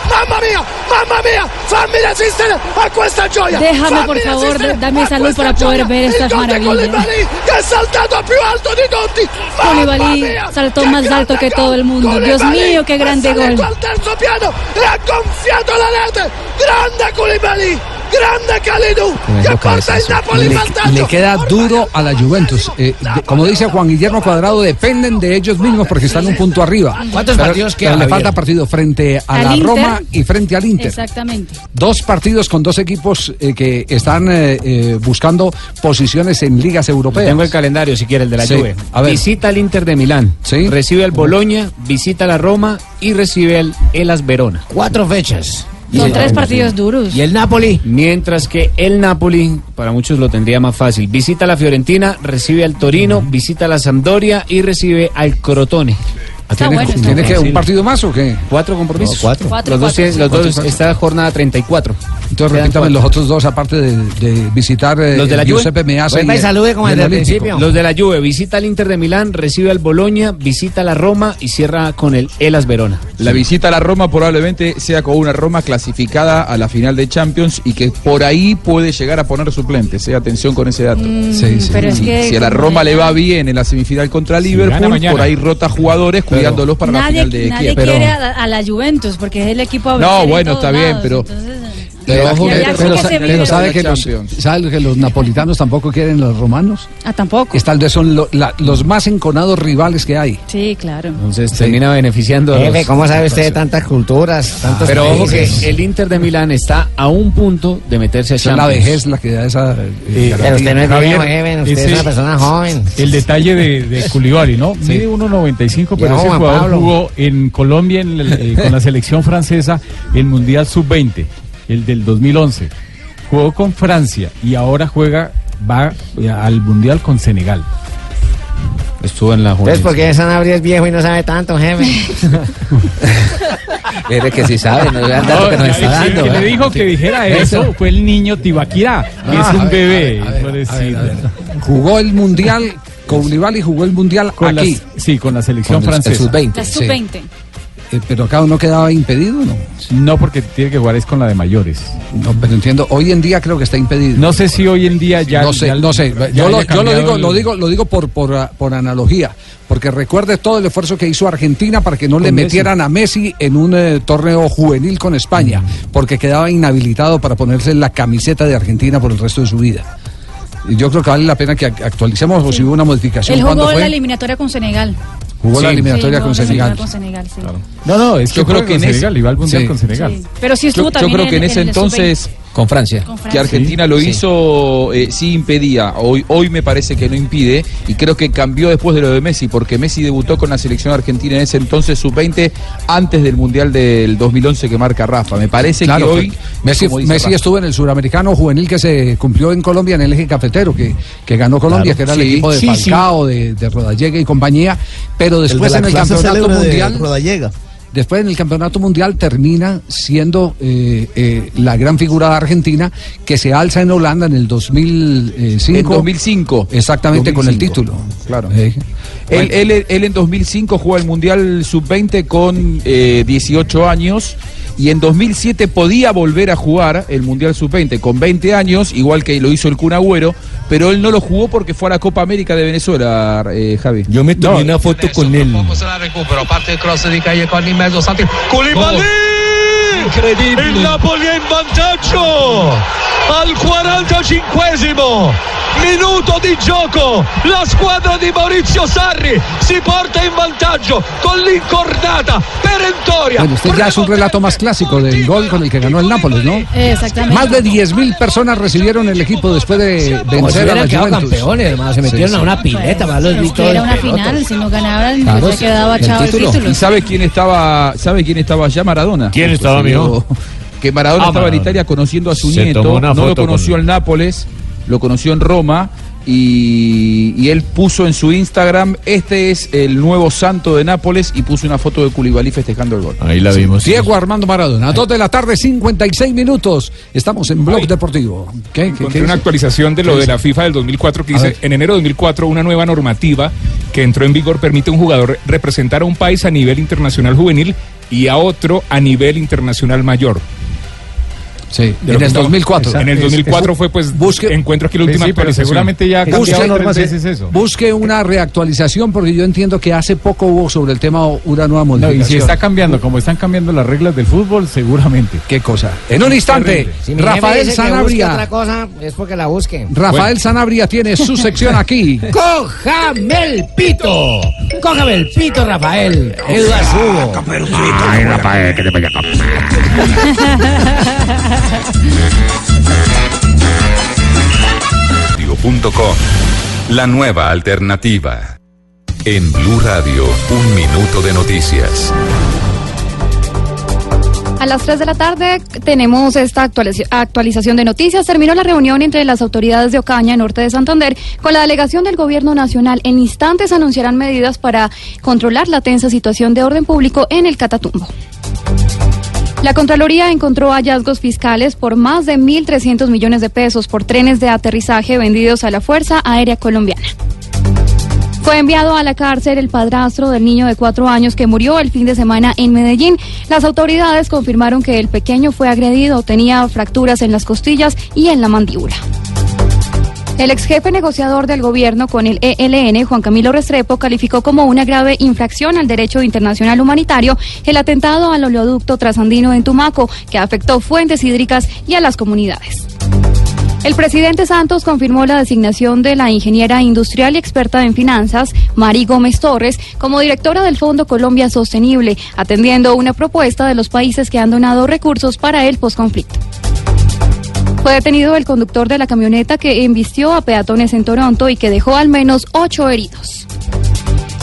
Mamma mia! Mamma mia! Fammi resistere a questa gioia! Déjame, por favor, dame salud para poder ver estas maravillas. Che è saltato più alto di tutti! Mia, saltó más alto que todo el mundo. Dios mío, qué grande gol. Al terzo piano e ha gonfiato la rete! Grande Koulibaly! Grande Kalidou! Che porta il Napoli Le, le queda duro a la Juventus. Eh, de- como dice Juan Guillermo Cuadrado, dependen de ellos mismos porque están un punto arriba. ¿Cuántos Pero- partidos quedan, le falta partido frente a Al la Inter. Roma y frente al Inter. Exactamente. Dos partidos con dos equipos eh, que están eh, eh, buscando posiciones en ligas europeas. Tengo el calendario, si quiere, el de la Sí, Juve. a ver. Visita al Inter de Milán, recibe al Boloña, visita a la Roma y recibe al Elas Verona. Cuatro fechas. Son tres partidos duros. ¿Y el Napoli? Mientras que el Napoli, para muchos lo tendría más fácil, visita a la Fiorentina, recibe al Torino, visita a la Sampdoria y recibe al Crotone. ¿Tiene, bueno, tiene bueno. que un partido más o qué? Cuatro compromisos. No, cuatro. Cuatro, los dos, cuatro, los Cuatro, dos cuatro. esta jornada 34. Entonces repítame los otros dos, aparte de, de visitar eh, Los de la. Giuseppe Meazza y salude como desde el principio. Los de la Juve, visita al Inter de Milán, recibe al Boloña, visita a la Roma y cierra con el Elas Verona. La visita a la Roma probablemente sea con una Roma clasificada a la final de Champions y que por ahí puede llegar a poner suplentes. Eh, atención con ese dato. Mm, Sí, sí. pero es Si- que si a la Roma le va bien en la semifinal contra Liverpool, por ahí rota jugadores para la nadie, final de nadie Kiev. quiere a, a la Juventus porque es el equipo No, en bueno, está bien, pero- entonces, Pero, ojo, pero- sí pero que sa- se pero vive. sabe que los, Champions. sabe que los napolitanos tampoco quieren los romanos. ah, tampoco. Es tal vez son lo- la- los más enconados rivales que hay. Sí, claro. Entonces termina beneficiando a los- Jefe, ¿cómo sabe usted de tantas culturas, tantos Pero ojo que países? el Inter de Milán está a un punto de meterse a Es la Champions. vejez la que da esa. eh, Eh, Pero usted no es Javier, viejo, jefe, usted ese- es una persona joven. El detalle de, de [laughs] Koulibaly, ¿no? Mide 1.95, pero ese jugador Pablo. jugó en Colombia en el- eh, con la selección francesa el Mundial Sub-20, el del 2011. Jugó con Francia y ahora juega, va eh, al Mundial con Senegal. Estuvo en la Entonces. ¿por qué Sanabria es viejo y no sabe tanto, jefe? [laughs] Mire que sí sabe, no vean dato que nos No, está el dando. que le ¿eh? dijo que dijera eso fue el niño Tibaquirá, que es Ah, un bebé. Jugó el mundial, Koulibaly jugó el mundial Con aquí. las- sí, con la selección Con el francesa. sub-20. La Sí. Sub-20. Eh, pero acá no quedaba impedido, ¿no? No, porque tiene que jugar es con la de mayores. No, pero entiendo, hoy en día creo que está impedido. No sé si hoy en día ya. no sé, ya- no sé. ya Yo, lo, yo digo, el- lo digo, lo digo por, por, ah, por analogía, porque recuerde todo el esfuerzo que hizo Argentina para que no le Messi. metieran a Messi en un eh, torneo juvenil con España, Mm. porque quedaba inhabilitado para ponerse la camiseta de Argentina por el resto de su vida. Y yo creo que vale la pena que ac- actualicemos o si hubo una modificación. Él ¿Cuándo jugó fue? la eliminatoria con Senegal. Jugó la eliminatoria Sí, con Senegal. con Senegal, sí. No, no, es que Yo creo que ese- Senegal, iba al mundial sí, con Senegal. Sí. Pero sí Yo, estuvo yo también creo que en, ese entonces sub-20. Con Francia. Con que. Argentina lo Sí. hizo, eh, sí impedía. Hoy, hoy me parece que no impide y creo que cambió después de lo de Messi, porque Messi debutó con la selección argentina en ese entonces sub-20 antes del Mundial del 2011 que marca Rafa. Me parece Claro, que hoy Messi, Rafa, estuvo en el suramericano juvenil que se cumplió en Colombia en el eje cafetero, que, que ganó Colombia, Claro, que era el equipo de sí, sí. Falcao, de, de Rodallega y compañía, pero El de después en el campeonato mundial. Rodallega. Después en el campeonato mundial termina siendo eh, eh, la gran figura de Argentina que se alza en Holanda en el 2005. En 2005. Exactamente con el 2005. título. Claro. Eh, Él, él- él en 2005 jugó el Mundial Sub-20 con eh, 18 años y en 2007 podía volver a jugar el Mundial Sub-20 con 20 años, igual que lo hizo el Kun Agüero, pero él no lo jugó porque fue a la Copa América de Venezuela, eh, Javi. Yo me tomé una foto con él. se la recupero, parte il cross di Calleconi in mezzo, Santi! Incredibile! Il Napoli è in vantaggio al 45esimo minuto di gioco. La squadra di Maurizio Sarri si porta in vantaggio con l'incordata perentoria. Bueno, este ya es un relato más clásico del gol con el que ganó el Nápoles, ¿no? Exactamente. Más de 10.000 personas recibieron el equipo después de vencer a la Juventus. campeones, hermano. Se metieron Sí, a una pileta, más los Es que era una final, si no ganaban, Claro, pues se quedaba el título. ¿Y sabe quién estaba, sabe quién estaba allá? Maradona. ¿Quién estaba, amigo? Que Maradona Ah, estaba en Maradona. Italia conociendo a su Se nieto, no lo conoció con- en Nápoles, lo conoció en Roma y, y él puso en su Instagram, este es el nuevo santo de Nápoles y puso una foto de Koulibaly festejando el gol. Ahí la vimos. Diego Armando Maradona, 2 de la tarde, 56 minutos. Estamos en Blog Deportivo. ¿Qué, qué, qué una dice? actualización de lo ¿Qué de la FIFA del 2004 que A dice, ver. en enero de 2004 una nueva normativa que entró en vigor permite a un jugador representar a un país a nivel internacional juvenil y a otro a nivel internacional mayor. Sí, De en el estaba- 2004. En el Es- 2004 es- fue pues busque- encuentro aquí la última sí, pero seguramente ya Busque- cambiaron normas tres veces Busque una reactualización porque yo entiendo que hace poco hubo sobre el tema una nueva No, modificación. y si está cambiando, como están cambiando las reglas del fútbol, seguramente. ¿Qué cosa? En un instante, Si Rafael Sanabria. otra cosa, es porque la busque. Rafael Sanabria tiene su sección aquí. [laughs] ¡Cójame el pito! ¡Cójame el pito, Rafael! ¡Eduardo Hugo! Ay, Rafael, que te vaya a [laughs] La nueva alternativa. En Blue Radio, un minuto de noticias. A las 3 de la tarde tenemos esta actualiz- actualización de noticias. Terminó la reunión entre las autoridades de Ocaña, norte de Santander, con la delegación del gobierno nacional. En instantes anunciarán medidas para controlar la tensa situación de orden público en el Catatumbo. La Contraloría encontró hallazgos fiscales por más de 1.300 millones de pesos por trenes de aterrizaje vendidos a la Fuerza Aérea Colombiana. Fue enviado a la cárcel el padrastro del niño de cuatro años que murió el fin de semana en Medellín. Las autoridades confirmaron que el pequeño fue agredido, tenía fracturas en las costillas y en la mandíbula. El ex jefe negociador del gobierno con el ELN, Juan Camilo Restrepo, calificó como una grave infracción al derecho internacional humanitario el atentado al oleoducto trasandino en Tumaco, que afectó fuentes hídricas y a las comunidades. El presidente Santos confirmó la designación de la ingeniera industrial y experta en finanzas, Mari Gómez Torres, como directora del Fondo Colombia Sostenible, atendiendo una propuesta de los países que han donado recursos para el posconflicto. Fue detenido el conductor de la camioneta que embistió a peatones en Toronto y que dejó al menos ocho heridos.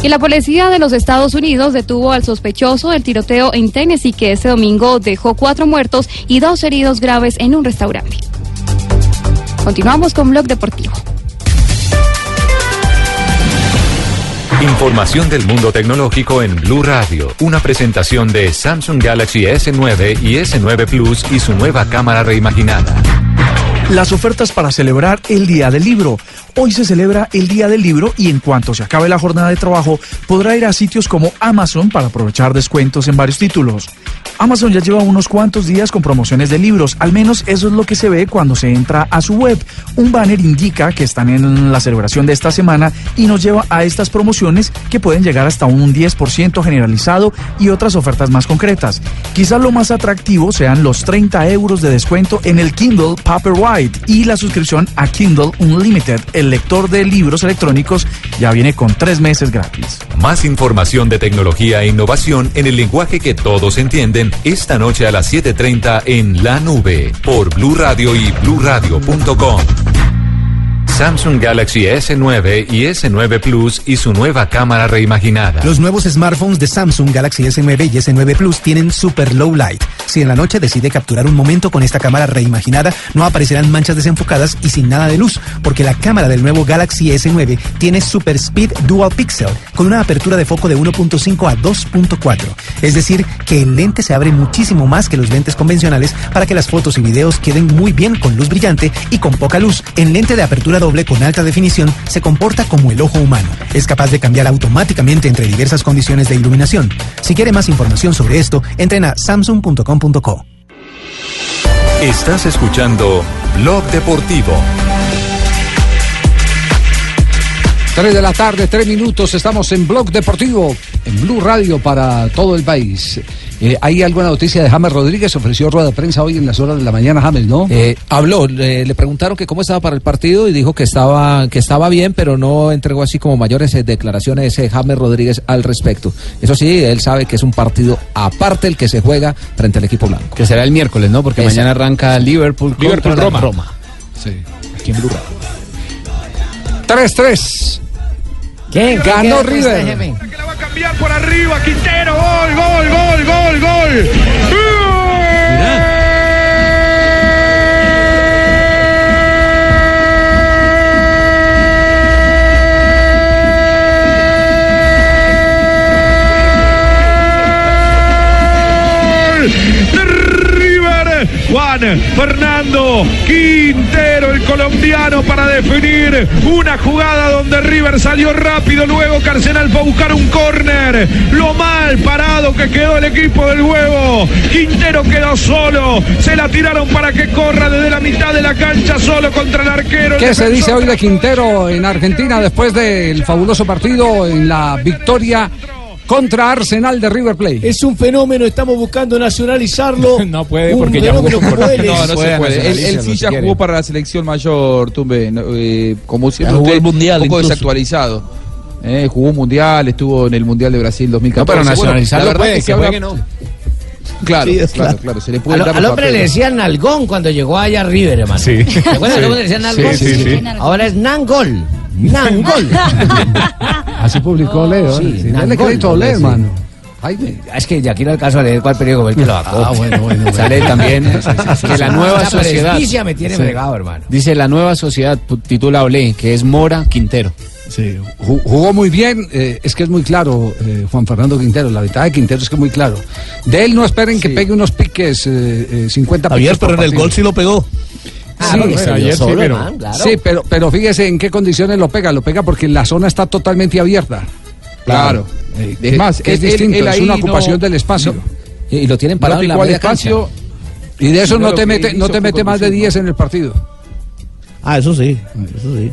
Y la policía de los Estados Unidos detuvo al sospechoso del tiroteo en Tennessee que ese domingo dejó cuatro muertos y dos heridos graves en un restaurante. Continuamos con Blog Deportivo. Información del mundo tecnológico en Blue Radio. Una presentación de Samsung Galaxy S9 y S9 Plus y su nueva cámara reimaginada. Las ofertas para celebrar el Día del Libro. Hoy se celebra el Día del Libro y en cuanto se acabe la jornada de trabajo podrá ir a sitios como Amazon para aprovechar descuentos en varios títulos. Amazon ya lleva unos cuantos días con promociones de libros, al menos eso es lo que se ve cuando se entra a su web. Un banner indica que están en la celebración de esta semana y nos lleva a estas promociones que pueden llegar hasta un 10% generalizado y otras ofertas más concretas. Quizás lo más atractivo sean los 30 euros de descuento en el Kindle Paperwhite y la suscripción a Kindle Unlimited, lector de libros electrónicos, ya viene con tres meses gratis. Más información de tecnología e innovación en el lenguaje que todos entienden esta noche a las 7:30 en La Nube por Blue Radio y bluradio.com. Samsung Galaxy S9 y S9 Plus y su nueva cámara reimaginada. Los nuevos smartphones de Samsung Galaxy S9 y S9 Plus tienen super low light. Si en la noche decide capturar un momento con esta cámara reimaginada, no aparecerán manchas desenfocadas y sin nada de luz, porque la cámara del nuevo Galaxy S9 tiene Super Speed Dual Pixel con una apertura de foco de 1.5 a 2.4. Es decir, que el lente se abre muchísimo más que los lentes convencionales para que las fotos y videos queden muy bien con luz brillante y con poca luz. El lente de apertura con alta definición se comporta como el ojo humano. Es capaz de cambiar automáticamente entre diversas condiciones de iluminación. Si quiere más información sobre esto, entren a samsung.com.co. Estás escuchando Blog Deportivo. 3 de la tarde, 3 minutos, estamos en Blog Deportivo, en Blue Radio para todo el país. Eh, ¿Hay alguna noticia de James Rodríguez? Ofreció rueda de prensa hoy en las horas de la mañana, James, ¿no? Eh, habló, le, le preguntaron que cómo estaba para el partido y dijo que estaba, que estaba bien, pero no entregó así como mayores eh, declaraciones eh, James Rodríguez al respecto. Eso sí, él sabe que es un partido aparte el que se juega frente al equipo blanco. Que será el miércoles, ¿no? Porque mañana arranca Liverpool contra Liverpool, la Roma. Sí. Aquí en Blue Radio. 3-3. ¿Quién? Ganó ¿Quién? ¿Quién? River. Jefe. cambiar por arriba, Quintero, gol, gol, gol, gol, gol. Gol Juan Fernando Quintero, el colombiano, para definir una jugada donde River salió rápido. Luego Carcenal fue a buscar un córner. Lo mal parado que quedó el equipo del huevo. Quintero quedó solo. Se la tiraron para que corra desde la mitad de la cancha solo contra el arquero. ¿Qué se dice hoy de Quintero en Argentina después del fabuloso partido en la victoria contra Arsenal de River Plate? Es un fenómeno, estamos buscando nacionalizarlo. [laughs] No puede Un porque ya jugó por- No, no se puede. Él, él sí ya jugó para la selección mayor, Tumbe. No, eh, como siempre, jugó usted, el Mundial un poco incluso. desactualizado. Eh, jugó un mundial, estuvo en el Mundial de Brasil 2014. No, pero nacionalizarlo Bueno, la verdad puede, se que habla- no. Claro, Sí, claro, claro. claro, se le puede Al, dar al los hombre le decían Nalgón cuando llegó allá a River, hermano. Sí. ¿Se acuerdan Sí. cómo le decían Nalgón? Sí, sí, sí. Ahora es Nangol. Nangol. [laughs] Así publicó Leo. Sí, ¿eh? Sí, Dale Nangol, crédito a Leo, sí. hermano. Jaime. Es que ya aquí no alcanzo a leer cuál periódico fue el que lo sacó. Ah, bueno, bueno, bueno. Sale también [laughs] que la nueva sociedad. me tiene Sí. fregado, hermano. Dice la nueva sociedad, titula Olé, que es Mora Quintero. Sí, ju- jugó muy bien, eh, es que es muy claro, eh, Juan Fernando Quintero. La ventaja de Quintero es que es muy claro. De él no esperen que pegue unos piques, eh, eh, 50 Javier, piques por pero en el gol sí lo pegó. Ah, Sí, bueno, ayer sí, pero- claro. Sí, pero, pero fíjese en qué condiciones lo pega. Lo pega porque la zona está totalmente abierta. Claro. Eh, Es más, es él- distinto, él es una no- ocupación del espacio. Y, y lo tienen parado No en la cancha. espacio. y de eso no, te que mete, no te mete más de conducir, 10 en el partido. Ah, eso sí, eso sí.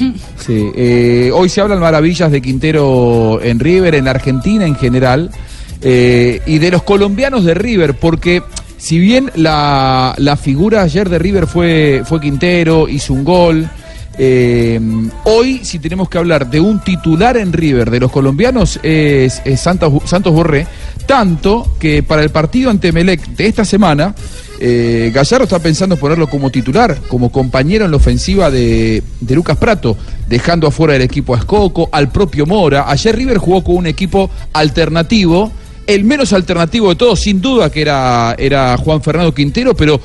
[laughs] Sí, eh, hoy se hablan maravillas de Quintero en River, en Argentina en general, eh, y de los colombianos de River, porque si bien la, la figura ayer de River fue, fue Quintero, hizo un gol, eh, hoy si tenemos que hablar de un titular en River de los colombianos es, Santos, Santos Borré, tanto que para el partido ante Melec de esta semana, eh, Gallardo está pensando en ponerlo como titular, como compañero en la ofensiva de, de Lucas Prato, dejando afuera del equipo a Escoco, al propio Mora. Ayer River jugó con un equipo alternativo, el menos alternativo de todos, sin duda que era, era Juan Fernando Quintero, pero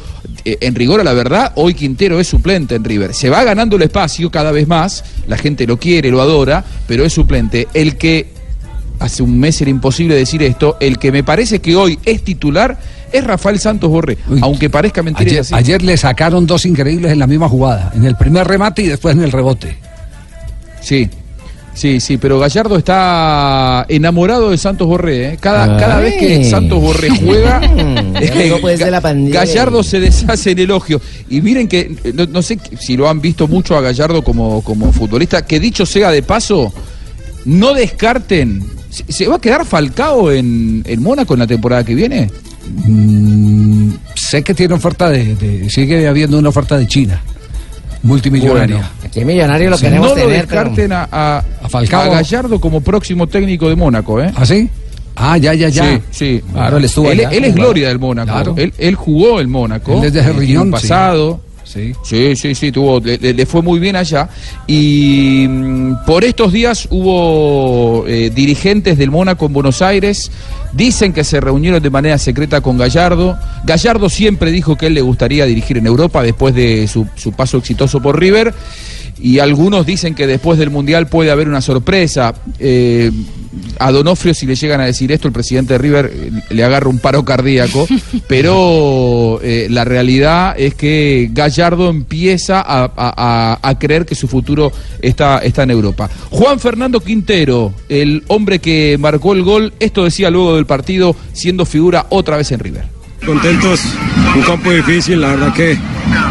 eh, en rigor a la verdad, hoy Quintero es suplente en River. Se va ganando el espacio cada vez más, la gente lo quiere, lo adora, pero es suplente. El que hace un mes era imposible decir esto, el que me parece que hoy es titular es Rafael Santos Borré, aunque parezca mentira. Ayer, es así. ayer le sacaron dos increíbles en la misma jugada. En el primer remate y después en el rebote. Sí, sí, sí, pero Gallardo está enamorado de Santos Borré. ¿eh? Cada, Ay. cada vez que Santos Borré [laughs] juega, Mm, eh, la. Gallardo se deshace en elogio. Y miren que, no, no sé si lo han visto mucho a Gallardo como, como futbolista, que dicho sea de paso, no descarten. ¿Se, se va a quedar Falcao en, en Mónaco en la temporada que viene? Mm, sé que tiene oferta de, de- Sigue habiendo una oferta de China. Multimillonaria. Bueno. Aquí millonario lo queremos no tener. pero- descarten a, a, A Falcao. a Gallardo como próximo técnico de Mónaco, ¿eh? ¿Ah, sí? Ah, ya, ya, ya. Sí, sí. Claro, él estuvo Él, allá, él es gloria del Mónaco. Claro. Él, él jugó el Mónaco. Él es de eh, tiene Riñón, un sí. pasado. Sí. Sí, sí, sí, tuvo, le, fue muy bien allá. Y mm, por estos días hubo eh, dirigentes del Mónaco en Buenos Aires, dicen que se reunieron de manera secreta con Gallardo. Gallardo siempre dijo que él le gustaría dirigir en Europa después de su, su paso exitoso por River. Y algunos dicen que después del Mundial puede haber una sorpresa. Eh, a Donofrio, si le llegan a decir esto, el presidente de River eh, le agarra un paro cardíaco, [laughs] pero eh, la realidad es que Gallardo empieza a, a- a- a creer que su futuro está, está en Europa. Juan Fernando Quintero, el hombre que marcó el gol, esto decía luego del partido, siendo figura otra vez en River. Contentos, un campo difícil, la verdad que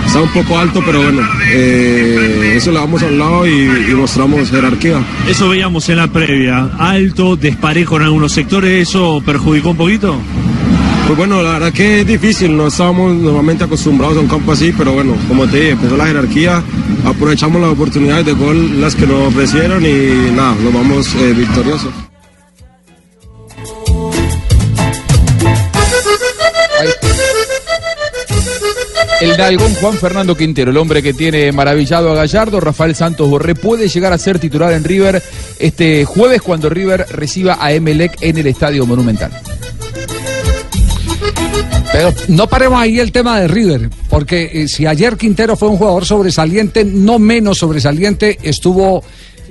está un poco alto, pero bueno, eh, eso lo damos a un lado y, y mostramos jerarquía. Eso veíamos en la previa. Alto, desparejo en algunos sectores, ¿eso perjudicó un poquito? Pues bueno, la verdad que es difícil, no estábamos normalmente acostumbrados a un campo así, pero bueno, como te dije, empezó la jerarquía, aprovechamos las oportunidades de gol, las que nos ofrecieron y nada, nos vamos eh, victoriosos. El Dalgón Juan Fernando Quintero, el hombre que tiene maravillado a Gallardo, Rafael Santos Borré, puede llegar a ser titular en River este jueves cuando River reciba a Emelec en el Estadio Monumental. Pero no paremos ahí el tema de River, porque eh, si ayer Quintero fue un jugador sobresaliente, no menos sobresaliente estuvo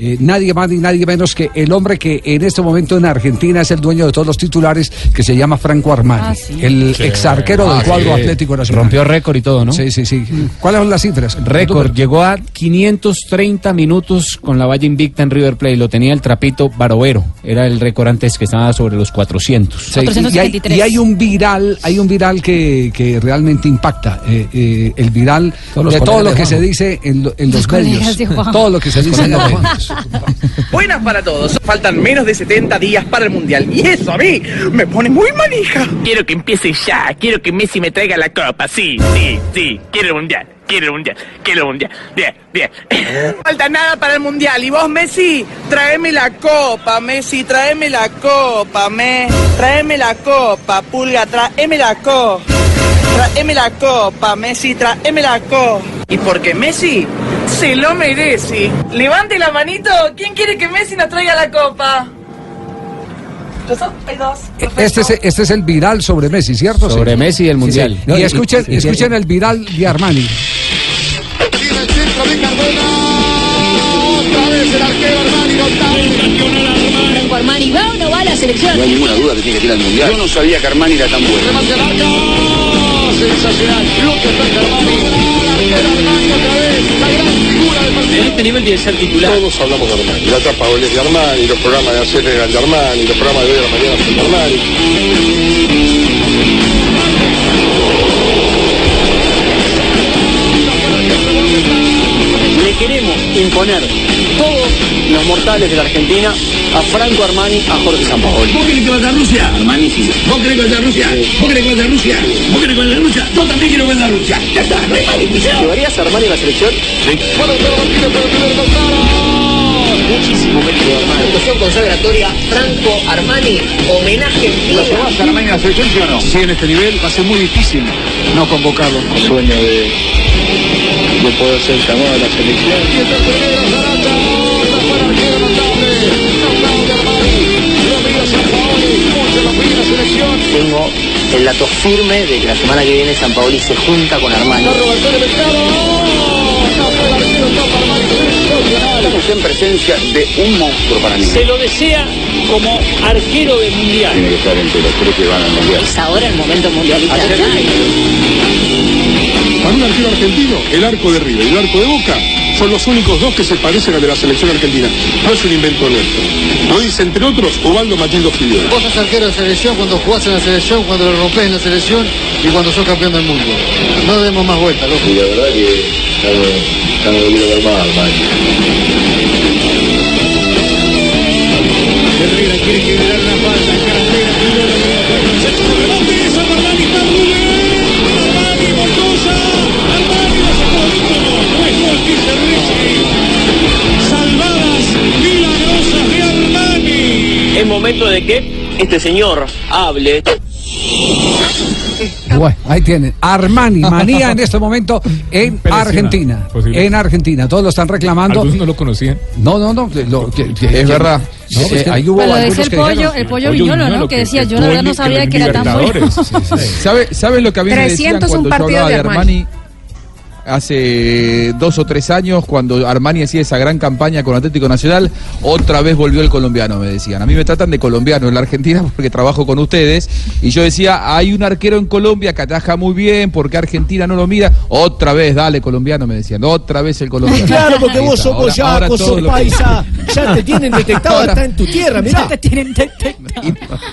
eh, nadie más ni nadie menos que el hombre que en este momento en Argentina es el dueño de todos los titulares, que se llama Franco Armani, Ah, sí. el Sí. ex arquero del Ah, cuadro sí. Atlético Nacional. Rompió récord y todo, ¿no? Sí, sí, sí. ¿Cuáles son las cifras? Récord, llegó a 530 minutos con la valla invicta en River Plate, lo tenía el trapito Barovero, era el récord antes que estaba sobre los 400. Sí, y, hay, y hay un viral, hay un viral que, que realmente impacta. eh, eh, el viral Todos de todo lo que se dice en, lo- en Los los medios. Todo lo que se dice en los medios. [laughs] Buenas para todos. Faltan menos de 70 días para el Mundial. Y eso a mí me pone muy manija. Quiero que empiece ya, quiero que Messi me traiga la copa, sí, sí, sí, quiero el mundial, quiero el mundial, quiero el mundial, bien, bien. [laughs] Falta nada para el Mundial. Y vos, Messi, tráeme la copa, Messi, tráeme la copa, me. Tráeme la copa, Pulga, tráeme la copa. Tráeme la copa, Messi, tráeme la copa. Y porque Messi se lo merece. Levante la manito. ¿Quién quiere que Messi nos traiga la copa? Dos. Este es, este es el viral sobre Messi, ¿cierto? Sobre Messi y el Sí, Mundial. sí. No, y y- escuchen, y- escuchen el viral de Armani. Franco Armani va o no va a la selección. No hay ninguna duda que tiene que ir al mundial. Yo no sabía que Armani era tan bueno. Sensacional. Está Armani. Armani otra vez. La gran figura del partido. En este nivel tiene que ser titular. Todos hablamos de Armani. La tapa goles de Armani, los programas de hacer eran de Armani, los programas de hoy a la mañana son de Armani. Le queremos imponer todos los mortales de la Argentina a Franco Armani, a Jorge Sampaoli. ¿Vos querés que vaya a Rusia? Armani sí. ¿Vos querés que vaya a Rusia? ¿Vos querés que vaya a Rusia? ¿Vos querés que vaya a Rusia? Yo también quiero que vaya a Rusia. Ya está, no hay más discusión. ¿Llevarías a Armani a la selección? Sí. Muchísimo mérito de Armani. Actuación consagratoria Franco Armani, homenaje en ¿Lo llevas a Armani a la selección, sí o no? Sí, en este nivel va a ser muy difícil no convocarlo. Sueño de, de poder ser llamado a la selección. Tengo el dato firme de que la semana que viene San Paoli se junta con Armani. Estamos en presencia de un monstruo para mí. Se lo desea como arquero del mundial. Tiene que estar entre los tres que van al mundial. Es ahora el momento mundialista. Para un arquero argentino, el arco de River y el arco de Boca son los únicos dos que se parecen al de la selección argentina. No es un invento nuestro. Lo dice, entre otros, Ovaldo Matildo Fidel. Vos sos arquero de selección cuando jugás en la selección, cuando lo rompés en la selección y cuando sos campeón del mundo. No demos más vueltas, loco. Y la verdad que no debido ver más, Armani. Salvadas Es momento de que este señor hable. Bueno, ahí tienen. Armani, manía en este momento en Pelecina, Argentina. posible. En Argentina. Todos lo están reclamando. Algunos no lo conocían. No, no, no. lo- que- que- Es verdad. No, pues ahí hubo Pero es el que pollo, dijeron- el pollo viñolo, ¿no? Que decía, yo la verdad no sabía que era tan bueno. ¿Sabe, ¿Sabe lo que a mí me decían 301 cuando yo partidos hablaba de de Armani. Armani? Hace dos o tres años, cuando Armani hacía esa gran campaña con Atlético Nacional, otra vez volvió el colombiano, me decían. A mí me tratan de colombiano en la Argentina [laughs] porque trabajo con ustedes. Y yo decía, hay un arquero en Colombia que ataja muy bien, porque Argentina no lo mira. Otra vez, dale, colombiano, me decían. Otra vez el colombiano. Claro, porque vos sos Ahora- boyaco, sos que- paisa. [laughs] Ya te tienen detectado Ahora- hasta en tu tierra, mirá. te tienen detectado.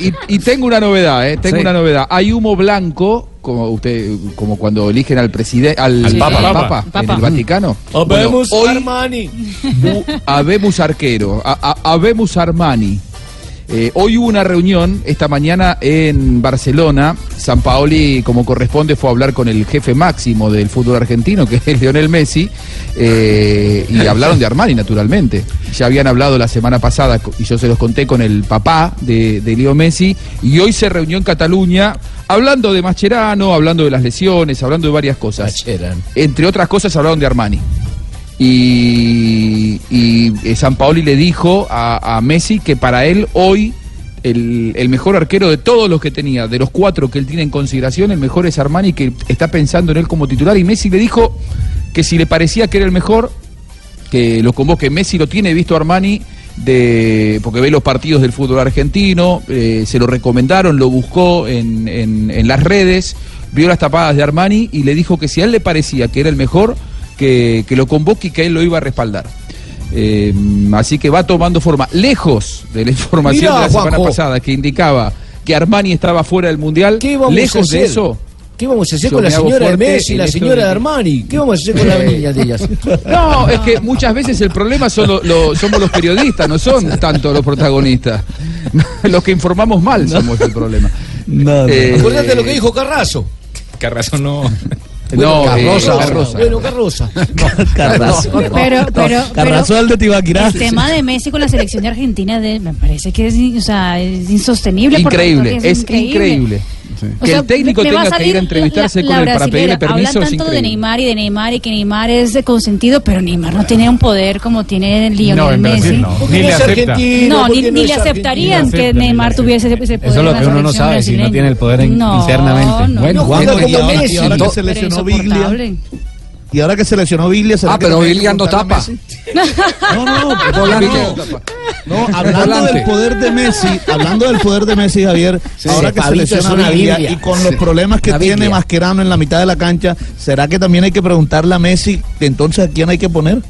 Y, y tengo una novedad, ¿eh? Tengo Sí. una novedad. Hay humo blanco, como usted, como cuando eligen al presidente, al, Al Papa. al Papa. en Papa. el Vaticano. Habemos Bueno, hoy Armani. bu- habemos arquero, a- a- habemos Armani. Eh, hoy hubo una reunión esta mañana en Barcelona. San Paoli, como corresponde, fue a hablar con el jefe máximo del fútbol argentino, que es [laughs] Lionel Messi, eh, y hablaron de Armani, naturalmente. Ya habían hablado la semana pasada, y yo se los conté con el papá de, de Leo Messi, y hoy se reunió en Cataluña hablando de Mascherano, hablando de las lesiones, hablando de varias cosas. Entre otras cosas hablaron de Armani. Y, eh, San Paoli le dijo a, Messi que para él hoy el, el mejor arquero de todos los que tenía, de los cuatro que él tiene en consideración, el mejor es Armani, que está pensando en él como titular. Y Messi le dijo que si le parecía que era el mejor, que lo convoque. Messi lo tiene visto Armani de, porque ve los partidos del fútbol argentino, eh, se lo recomendaron, lo buscó en, en- en las redes, vio las tapadas de Armani y le dijo que si a él le parecía que era el mejor, que, que lo convoque y que él lo iba a respaldar. Eh, así que va tomando forma, lejos de la información Mirá, de la semana Juanjo. pasada que indicaba que Armani estaba fuera del Mundial, vamos a lejos de eso. ¿Qué vamos a hacer Yo con la señora de Messi la señora de Armani? ¿Qué vamos a hacer con las niñas de ellas? [laughs] No, es que muchas veces el problema son lo- lo- somos los periodistas, no son tanto los protagonistas. [laughs] Los que informamos mal somos el problema. Eh, Acordate de lo que dijo Carrazo. Carrazo no. No, Carroza. eh, Carroza. Bueno, Carroza. Carrazo. Pero, pero, el de Tibaquirá. el tema de Messi con la selección de Argentina de- me parece que es, o sea, es insostenible. Increíble, es, es increíble. Que sea, el técnico me tenga que ir a entrevistarse la- con la él para pedirle permiso Hablan tanto de. Neymar y de Neymar y que Neymar es de consentido, pero Neymar no tiene un poder como tiene Lionel No, en Messi. Brasil no. Ni le acepta. No, ni, ni le aceptarían que Neymar tuviese ese poder. Eso es lo que uno no sabe, si no tiene el poder en- No, internamente. no, Bueno, ahora, que se lesionó. Biglia. Y ahora que se lesionó Biglia, ¿será Ah, que pero que [laughs] no tapa. No, no, Volante. No, hablando Volante. del poder de Messi, hablando del poder de Messi, Javier, Sí, ahora que se lesiona y con los problemas que tiene. Mascherano en la mitad de la cancha, ¿será que también hay que preguntarle a Messi entonces a quién hay que poner?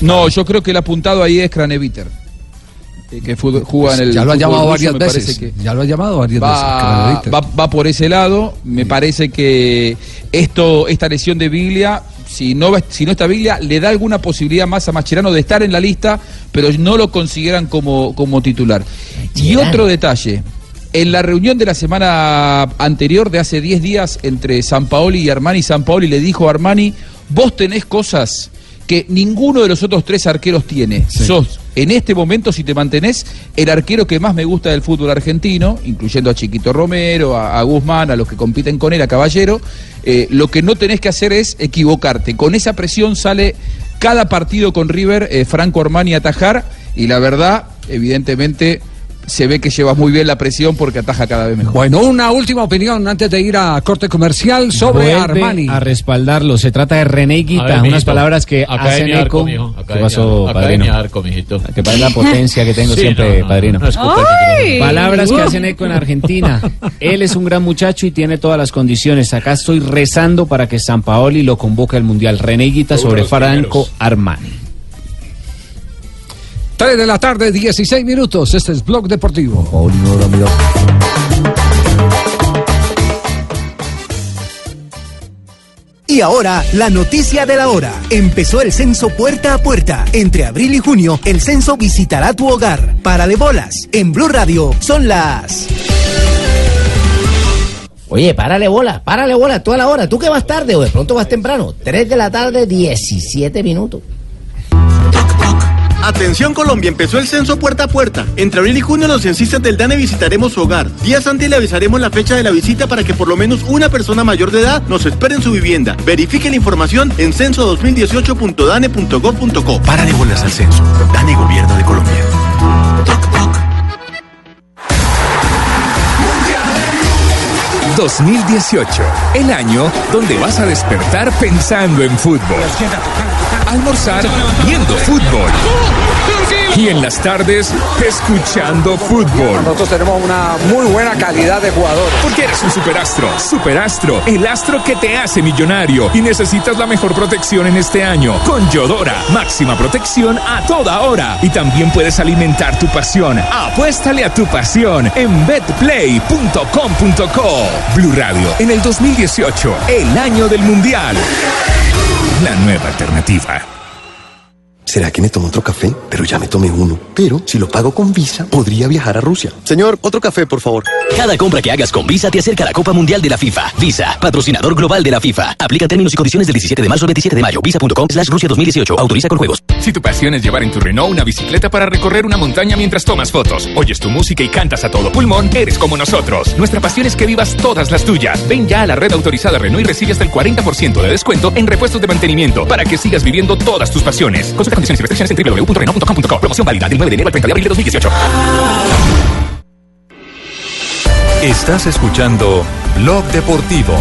No, yo creo que el apuntado ahí es Craneviter. Eh, Que juega en el. ya lo ha llamado ruso, varias veces. que- Ya lo ha llamado varias va, veces. va, va por ese lado. Me parece que esto, esta lesión de Biglia, si no, si no está Biglia, le da alguna posibilidad más a Mascherano de estar en la lista, pero no lo consideran como, como titular. Y otro detalle. En la reunión de la semana anterior, de hace 10 días, entre San Paoli y Armani, San Paoli le dijo a Armani, vos tenés cosas que ninguno de los otros tres arqueros tiene. Sos, en este momento, si te mantenés, el arquero que más me gusta del fútbol argentino, incluyendo a Chiquito Romero, a, Guzmán, a los que compiten con él, a Caballero, eh, lo que no tenés que hacer es equivocarte. Con esa presión sale cada partido con River, eh, Franco Armani a atajar, y la verdad, evidentemente, se ve que lleva muy bien la presión porque ataja cada vez mejor. Bueno, una última opinión antes de ir a corte comercial sobre Vuelve Armani. a respaldarlo. Se trata de René Guita, ver, unas mijito. palabras que hacen Arco, eco. mijo. ¿Qué Academia- pasó, padrino? Arco, mijito. Que parece la potencia que tengo Sí, siempre, no, no, padrino. Palabras que hacen eco en Argentina. Él es un gran muchacho y tiene todas las condiciones. Acá estoy rezando para que San Paoli lo convoque al Mundial. René Guita sobre Franco primeros. Armani. 3 de la tarde, 16 minutos. Este es Blog Deportivo. Y ahora, la noticia de la hora. Empezó el censo puerta a puerta. Entre abril y junio, el censo visitará tu hogar. Para de bolas. En Blue Radio son las. Oye, párale bola, párale bola, tú a la hora. ¿Tú que vas tarde o de pronto vas temprano? 3 de la tarde, 17 minutos. Atención Colombia, empezó el censo puerta a puerta. Entre abril y junio los censistas del DANE visitaremos su hogar. Días antes le avisaremos la fecha de la visita para que por lo menos una persona mayor de edad nos espere en su vivienda. Verifique la información en censo2018.dane.gov.co. Párale bolas al censo. Dane Gobierno de Colombia. 2018, el año donde vas a despertar pensando en fútbol. Almorzar viendo fútbol. Y en las tardes, escuchando fútbol. Nosotros tenemos una muy buena calidad de jugadores. Porque eres un superastro. Superastro, el astro que te hace millonario. Y necesitas la mejor protección en este año. Con Yodora, máxima protección a toda hora. Y también puedes alimentar tu pasión. Apuéstale a tu pasión en betplay.com.co. Blue Radio, en el 2018, el año del Mundial. La nueva alternativa. ¿Será que me tomo otro café? Pero ya me tomé uno. Pero si lo pago con Visa, podría viajar a Rusia. Señor, otro café, por favor. Cada compra que hagas con Visa te acerca a la Copa Mundial de la FIFA. Visa, patrocinador global de la FIFA. Aplica términos y condiciones del 17 de marzo al 27 de mayo. Visa.com slash Rusia 2018. Autoriza con juegos. Si tu pasión es llevar en tu Renault una bicicleta para recorrer una montaña mientras tomas fotos, oyes tu música y cantas a todo pulmón, eres como nosotros. Nuestra pasión es que vivas todas las tuyas. Ven ya a la red autorizada Renault y recibe hasta el 40% de descuento en repuestos de mantenimiento para que sigas viviendo todas tus pasiones. Consulta condiciones y restricciones en www.renault.com.co. Promoción válida del 9 de enero al 30 de abril de 2018. Estás escuchando Blog Deportivo.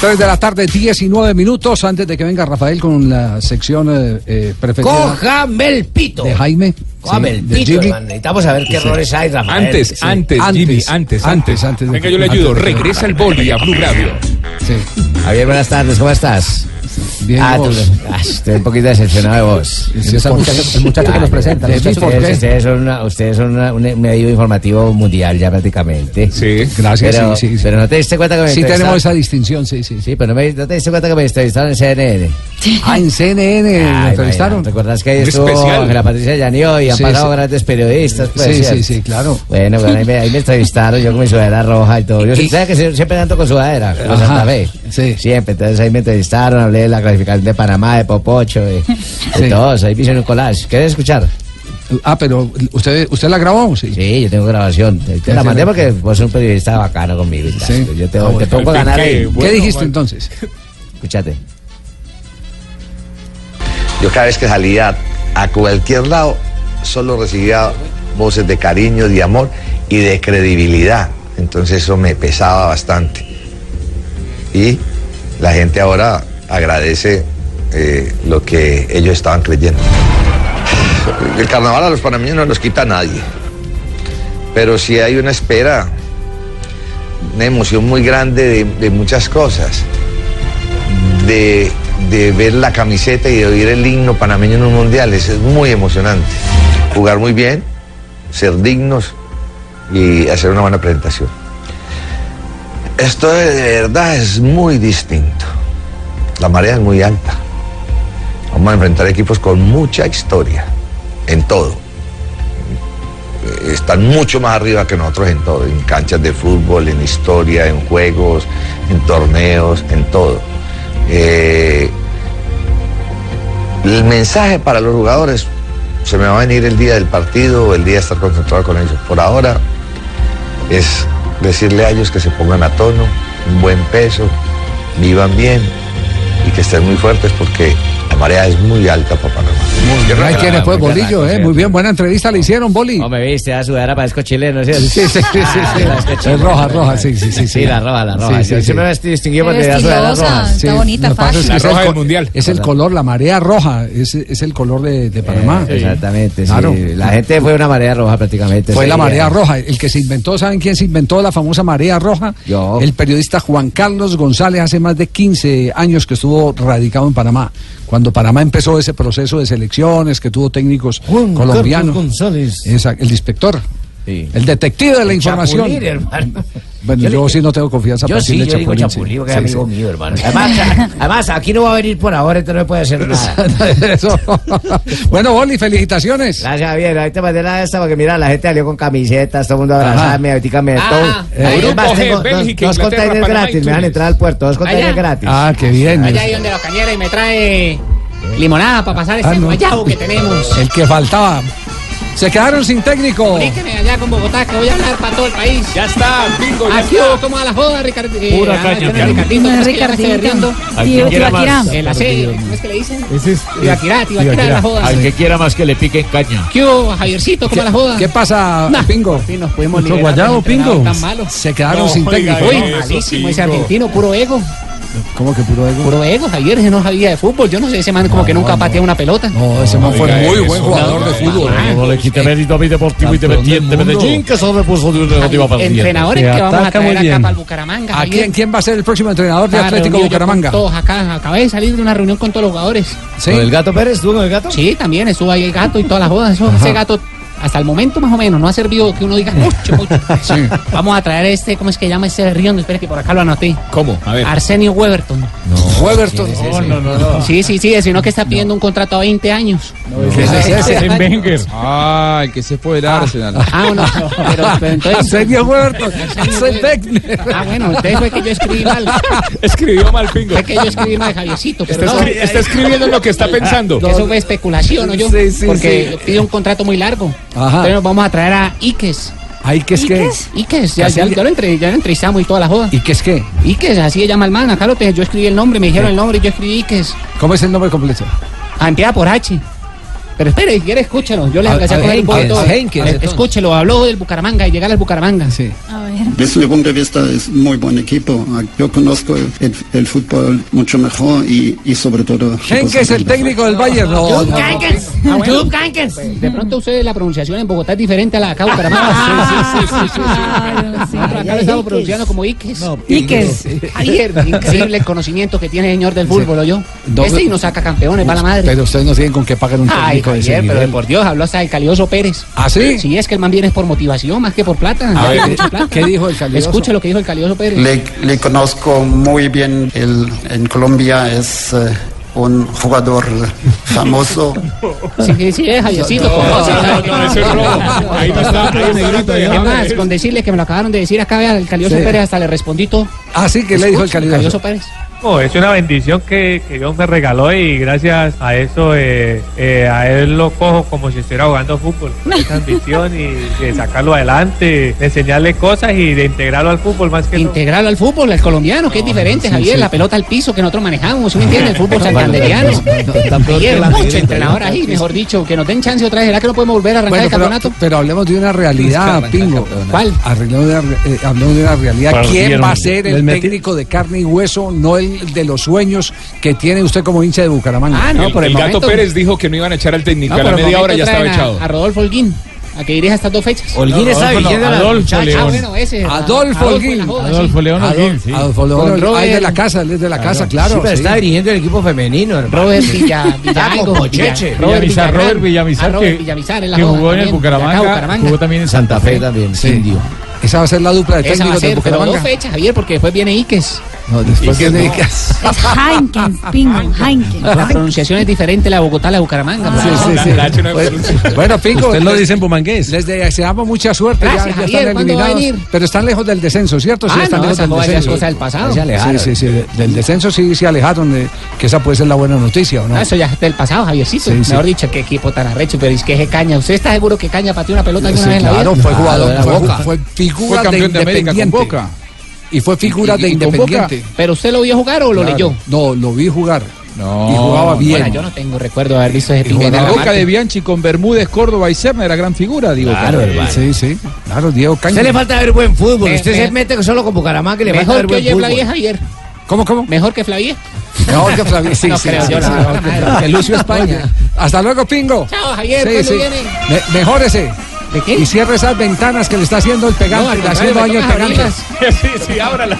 3 de la tarde, 19 minutos antes de que venga Rafael con la sección eh, eh, preferida. Cójame el pito. De Jaime. Cójame Sí, el pito, Jimmy. hermano. Necesitamos saber qué Sí. errores hay, Rafael. Antes, Sí. antes, Jimmy, antes, antes, antes. de Venga, yo le ayudo. antes Regresa el boli a Blue Radio. Sí. Javier, buenas tardes, ¿cómo estás? Bien, ah, vos. tú- ah, estoy un poquito decepcionado de vos. [laughs] Sí, ese muchacho- el muchacho que nos presenta, el Ustedes, son, una- ustedes son una- un medio informativo mundial ya prácticamente. Sí, gracias, Pero, sí, sí, sí. pero no te diste cuenta que me Sí tenemos esa distinción, sí, sí. Sí, pero no, me- no te diste cuenta que me entrevistaron en CNN. Ah, en CNN Ay, lo entrevistaron. imagínate, ¿Recuerdas que ahí estuvo. Ángela Patricia Llanio y han Sí, pasado sí. grandes periodistas? Pues, Sí, sí, sí, claro. Bueno, bueno, ahí, me, ahí me entrevistaron, yo con mi sudadera roja y todo. Yo [laughs] Y- sé que sie- siempre ando con sudadera, con Ajá, Santa Fe. sí. Siempre, entonces ahí me entrevistaron, hablé de la clasificación de Panamá, de Popocho, de, [laughs] todos. Ahí me hicieron un collage. ¿Quieres escuchar? Ah, pero ¿usted, usted la grabó? Sí. Sí, yo tengo grabación. Te, la mandé porque vos sos un periodista bacano conmigo y tal. Sí. Yo te, Ah, te pongo a ¿Qué- ganar ahí. ¿Qué dijiste entonces? Escúchate. Yo cada vez que salía a cualquier lado, solo recibía voces de cariño, de amor y de credibilidad. Entonces eso me pesaba bastante. Y la gente ahora agradece eh, lo que ellos estaban creyendo. El carnaval a los panameños no los quita nadie. Pero sí hay una espera, una emoción muy grande de, muchas cosas. De, de ver la camiseta y de oír el himno panameño en un mundial. Es, es muy emocionante. Jugar muy bien, ser dignos y hacer una buena presentación. Esto de verdad es muy distinto. La marea es muy alta. Vamos a enfrentar equipos con mucha historia, en todo. Están mucho más arriba que nosotros en todo, en canchas de fútbol, en historia, en juegos, en torneos, en todo. Eh, el mensaje para los jugadores se me va a venir el día del partido el día de estar concentrado con ellos. Por ahora es decirle a ellos que se pongan a tono, un buen peso, vivan bien y que estén muy fuertes porque la marea es muy alta para Panamá. Ahí tiene pues muy Bolillo, eh. Muy bien, buena entrevista le hicieron, Boli. No me viste, a sudadera parezco chileno, ¿sí? Sí, sí, sí, sí, [laughs] sí. Es roja, roja, sí, sí, sí. Sí, la roja, la roja. Sí, sí, Yo sí. siempre me la sudadera roja. está bonita, fácil. que La es el roja del mundial. Es el color, la marea roja, es, es el color de, de Panamá. Eh, Exactamente, sí. Claro. La gente fue una marea roja prácticamente. Fue la marea roja. El que se inventó, ¿saben quién se inventó la famosa marea roja? Yo. El periodista Juan Carlos González hace más de 15 años que estuvo radicado en Panamá. Cuando Panamá empezó ese proceso de selecciones, que tuvo técnicos colombianos. González. El inspector. Sí. El detective de la El información. Chapulín, hermano. Bueno, Yo yo, le- sí no tengo confianza Yo para sí, decirle yo digo Chapulín, Chapulín, sí. porque es Sí, amigo sí. mío, hermano. [laughs] Además, además, aquí no va a venir por ahora, entonces no me puede hacer [laughs] nada. Eso. [laughs] bueno, Boli, felicitaciones. Gracias, Javier. Ahí te mandé la esta porque mira, la gente salió con camisetas, todo el mundo Ajá. abrazame, ahorita me todo. eh, Ahí Grupo más G, tengo dos, Bélgica, dos containers gratis, me van a entrar al puerto, dos containers Allá. gratis. Ah, qué bien. Allá ahí donde los cañeros y me trae Limonada para pasar este Ah, no. guayabo que tenemos. El que faltaba. Se quedaron sin técnico. Comuníqueme allá con Bogotá que voy a hablar para todo el país. Ya está, bingo, ya Aquí está. como a la joda, Ricardo. eh, Pura ah, caña, Carlos. Ricardito, No es ¿cómo es que ya me estoy Ricardito. más. En la serie, ¿cómo es que le dicen? Ese es. Tibaquirá, Tibaquirá, la joda. Al que quiera más que le piquen caña. ¿Qué hubo, Javiercito? ¿Cómo a la joda? ¿Qué pasa, Pingo? nos pudimos ¿Mucho liberar entrenador Pingo? Tan malo. Se quedaron No, sin técnico. Uy, Eso, malísimo ese argentino, puro ego. ¿Cómo que puro ego? Puro ego, Javier, ese no sabía de fútbol. Yo no sé, ese man como que nunca ha pateado una pelota. No, ese man fue Oiga, muy buen jugador de fútbol. No le quite mérito a mi deportivo independiente Medellín, que solo puso de una negativa partida. Entrenadores que vamos a traer acá para el Bucaramanga. ¿A quién, quién va a ser el próximo entrenador de Ah, Atlético Bucaramanga? Todos acá, acabé de salir de una reunión con todos los jugadores. ¿Sí? ¿Con el gato Pérez? ¿Estuvo con el gato? Sí, también estuvo ahí el gato y toda la joda. Eso, ese gato, hasta el momento más o menos, no ha servido que uno diga mucho, mucho. [laughs] Vamos a traer este, ¿cómo es que llama ese río? Espera que por acá lo anoté. ¿Cómo? A ver. Arsenio Weberton. Weberton. No, no, no, no. Sí, sí, sí, sino que está pidiendo un contrato a 20 años. Ese es ese. En Wenger. Ah, el que se fue del Arsenal. Ah, bueno, pero, pero [laughs] entonces... Arsenio Weberton. Ah, bueno, entonces fue que yo escribí mal. [laughs] Escribió mal pingo. Fue que yo escribí mal, Javiercito, pero Está, no. escri- está escribiendo lo que está pensando. Eso fue especulación, ¿no? Yo, Sí, sí, porque pide un contrato muy largo. Ajá. Entonces vamos a traer a Iques. Ahí que es que. ¿Iques? Iques, ya, ya, ya lo entre, ya lo entrevistamos y toda la joda. ¿Y qué es qué? Iques, así se llama el man. Acá lo tengo. Yo escribí el nombre, me dijeron el nombre y yo escribí Iques. ¿Cómo es el nombre completo? Ah, empieza por H. Pero espere, si quiere, escúchelo. Yo les A- alcancé a coger un entonces. Escúchelo, habló del Bucaramanga y llegar al Bucaramanga. Sí. A ver. Desde mi punto de vista es muy buen equipo. Yo conozco el, el fútbol mucho mejor y, y sobre todo... Henke es el técnico del Bayern. No, no. Ah. De pronto usted la pronunciación en Bogotá es diferente a la de acá [laughs] Bucaramanga. Sí, sí, sí, acá lo estamos pronunciando como Iques. Iques. Ayer, increíble el conocimiento que tiene el señor del fútbol, yo. Este y no. nos saca campeones, para la madre. Pero ustedes no tienen con qué pagar un Ay, técnico de ese Javier, pero por Dios, habló hasta el Calioso Pérez. ¿Ah, sí? Sí, es que el man viene por motivación más que por plata. A ver, [laughs] Tiene mucha plata. ¿qué dijo el Calioso? Escuche lo que dijo el Calioso Pérez. Le, le conozco muy bien. Él en Colombia es eh, un jugador famoso. [laughs] Sí, sí, sí, es Javiercito. es robo. Ahí no está. Es más, con decirle que me lo acabaron de decir acá, vea, el Calioso Sí. Pérez hasta le respondí todo. Ah, sí, que le dijo el Calioso. Pérez. No, es una bendición que, que Dios me regaló y gracias a eso eh, eh, a él lo cojo como si estuviera jugando fútbol. Esa ambición y de sacarlo adelante, de enseñarle cosas y de integrarlo al fútbol más que Integrarlo al fútbol, al colombiano, que es diferente, sí, Javier, sí. la pelota al piso que nosotros manejamos, ¿sí me entiende? El fútbol santanderiano. Mucho entrenador ahí, mejor dicho, que nos den chance otra vez. ¿Será que no podemos volver a arrancar Bueno, el campeonato? pero hablemos de una realidad, Pingo. ¿Cuál? Hablemos de, una re- eh, hablemos de una realidad. Para ¿Quién va a ser el técnico de carne y hueso, no el de los sueños que tiene usted como hincha de Bucaramanga? Ah, no, el, por el, el gato momento. Pérez dijo que no iban a echar al técnico. No, a la media hora momento ya estaba a- echado. A, Rodolfo Holguín, a que dirige estas dos fechas. Holguín está Adolfo, no, la Adolfo. Ah, León. bueno, ese. Adolfo Holguín. Adolfo. León Holguín, sí. Adolfo León, ah, es de la casa, él es de la casa, claro. Sí, pero sí. está dirigiendo el equipo femenino. hermano. Robert Villa, [laughs] Villalgo, como Villa- Cheche. Robert Villamizar. Robert Villamizar, Ah, Robert que- Villamizar, que jugó en el Bucaramanga, Bucaramanga. jugó también en Santa Fe también, Sí. Indio. Esa va a ser la dupla de Esa va a técnicos de ser, pero dos Bucaramanga. fechas, Javier, porque después viene Iques. No, después Iques viene no. Iques. Es Heineken, Pingo, Heineken. La pronunciación es diferente la de Bogotá a la de Bucaramanga. Sí, ¿no? sí, sí. La H no Bueno, Pingo. Usted lo dice en bumangués. Les deseamos mucha suerte. Gracias, ya, ya Javier, están ¿cuándo va a eliminados. venir? Pero están lejos del descenso, ¿cierto? Sí, Ah, están no, lejos del descenso. cosa del pasado. Se alejaron. Sí, sí, sí. de- Del descenso sí se alejaron. De, que esa puede ser la buena noticia, ¿o no? Ah, eso ya es del pasado, Javiercito. Sí, sí. Mejor dicho, qué equipo tan arrecho, pero es que es Caña. ¿Usted está seguro que Caña pateó una pelota alguna Sí, vez en la vida? claro, fue jugador, Boca. fue figura Fue campeón de de América con. Boca. Y fue figura Y- de y Independiente. ¿Pero usted lo vio jugar o lo Claro. leyó? No, lo vi jugar. No. Y jugaba bien. Bueno, yo no tengo recuerdo de haber visto ese En pinche la boca de Bianchi con Bermúdez, Córdoba y Serna era gran figura, digo. Claro. Sí, sí. Claro, Diego Caña. usted le falta ver buen fútbol. Me- Usted me- se mete solo con Bucaramanga y le falta Mejor ver que buen oye fútbol. Flavie Javier. ¿Cómo, cómo? Mejor que Flavie. Mejor que Flavio. [laughs] Sí, No sí, creo sí, yo, sí, la mejor verdad. que- que Lucio España. Hasta luego, Pingo. Chao, Javier. Sí, ¿Cuándo sí. viene? Me- mejórese. ¿De qué? Y cierre esas ventanas que le está haciendo el No, pegante. al le haciendo daño el pegante. [laughs] Sí, sí, ábrala.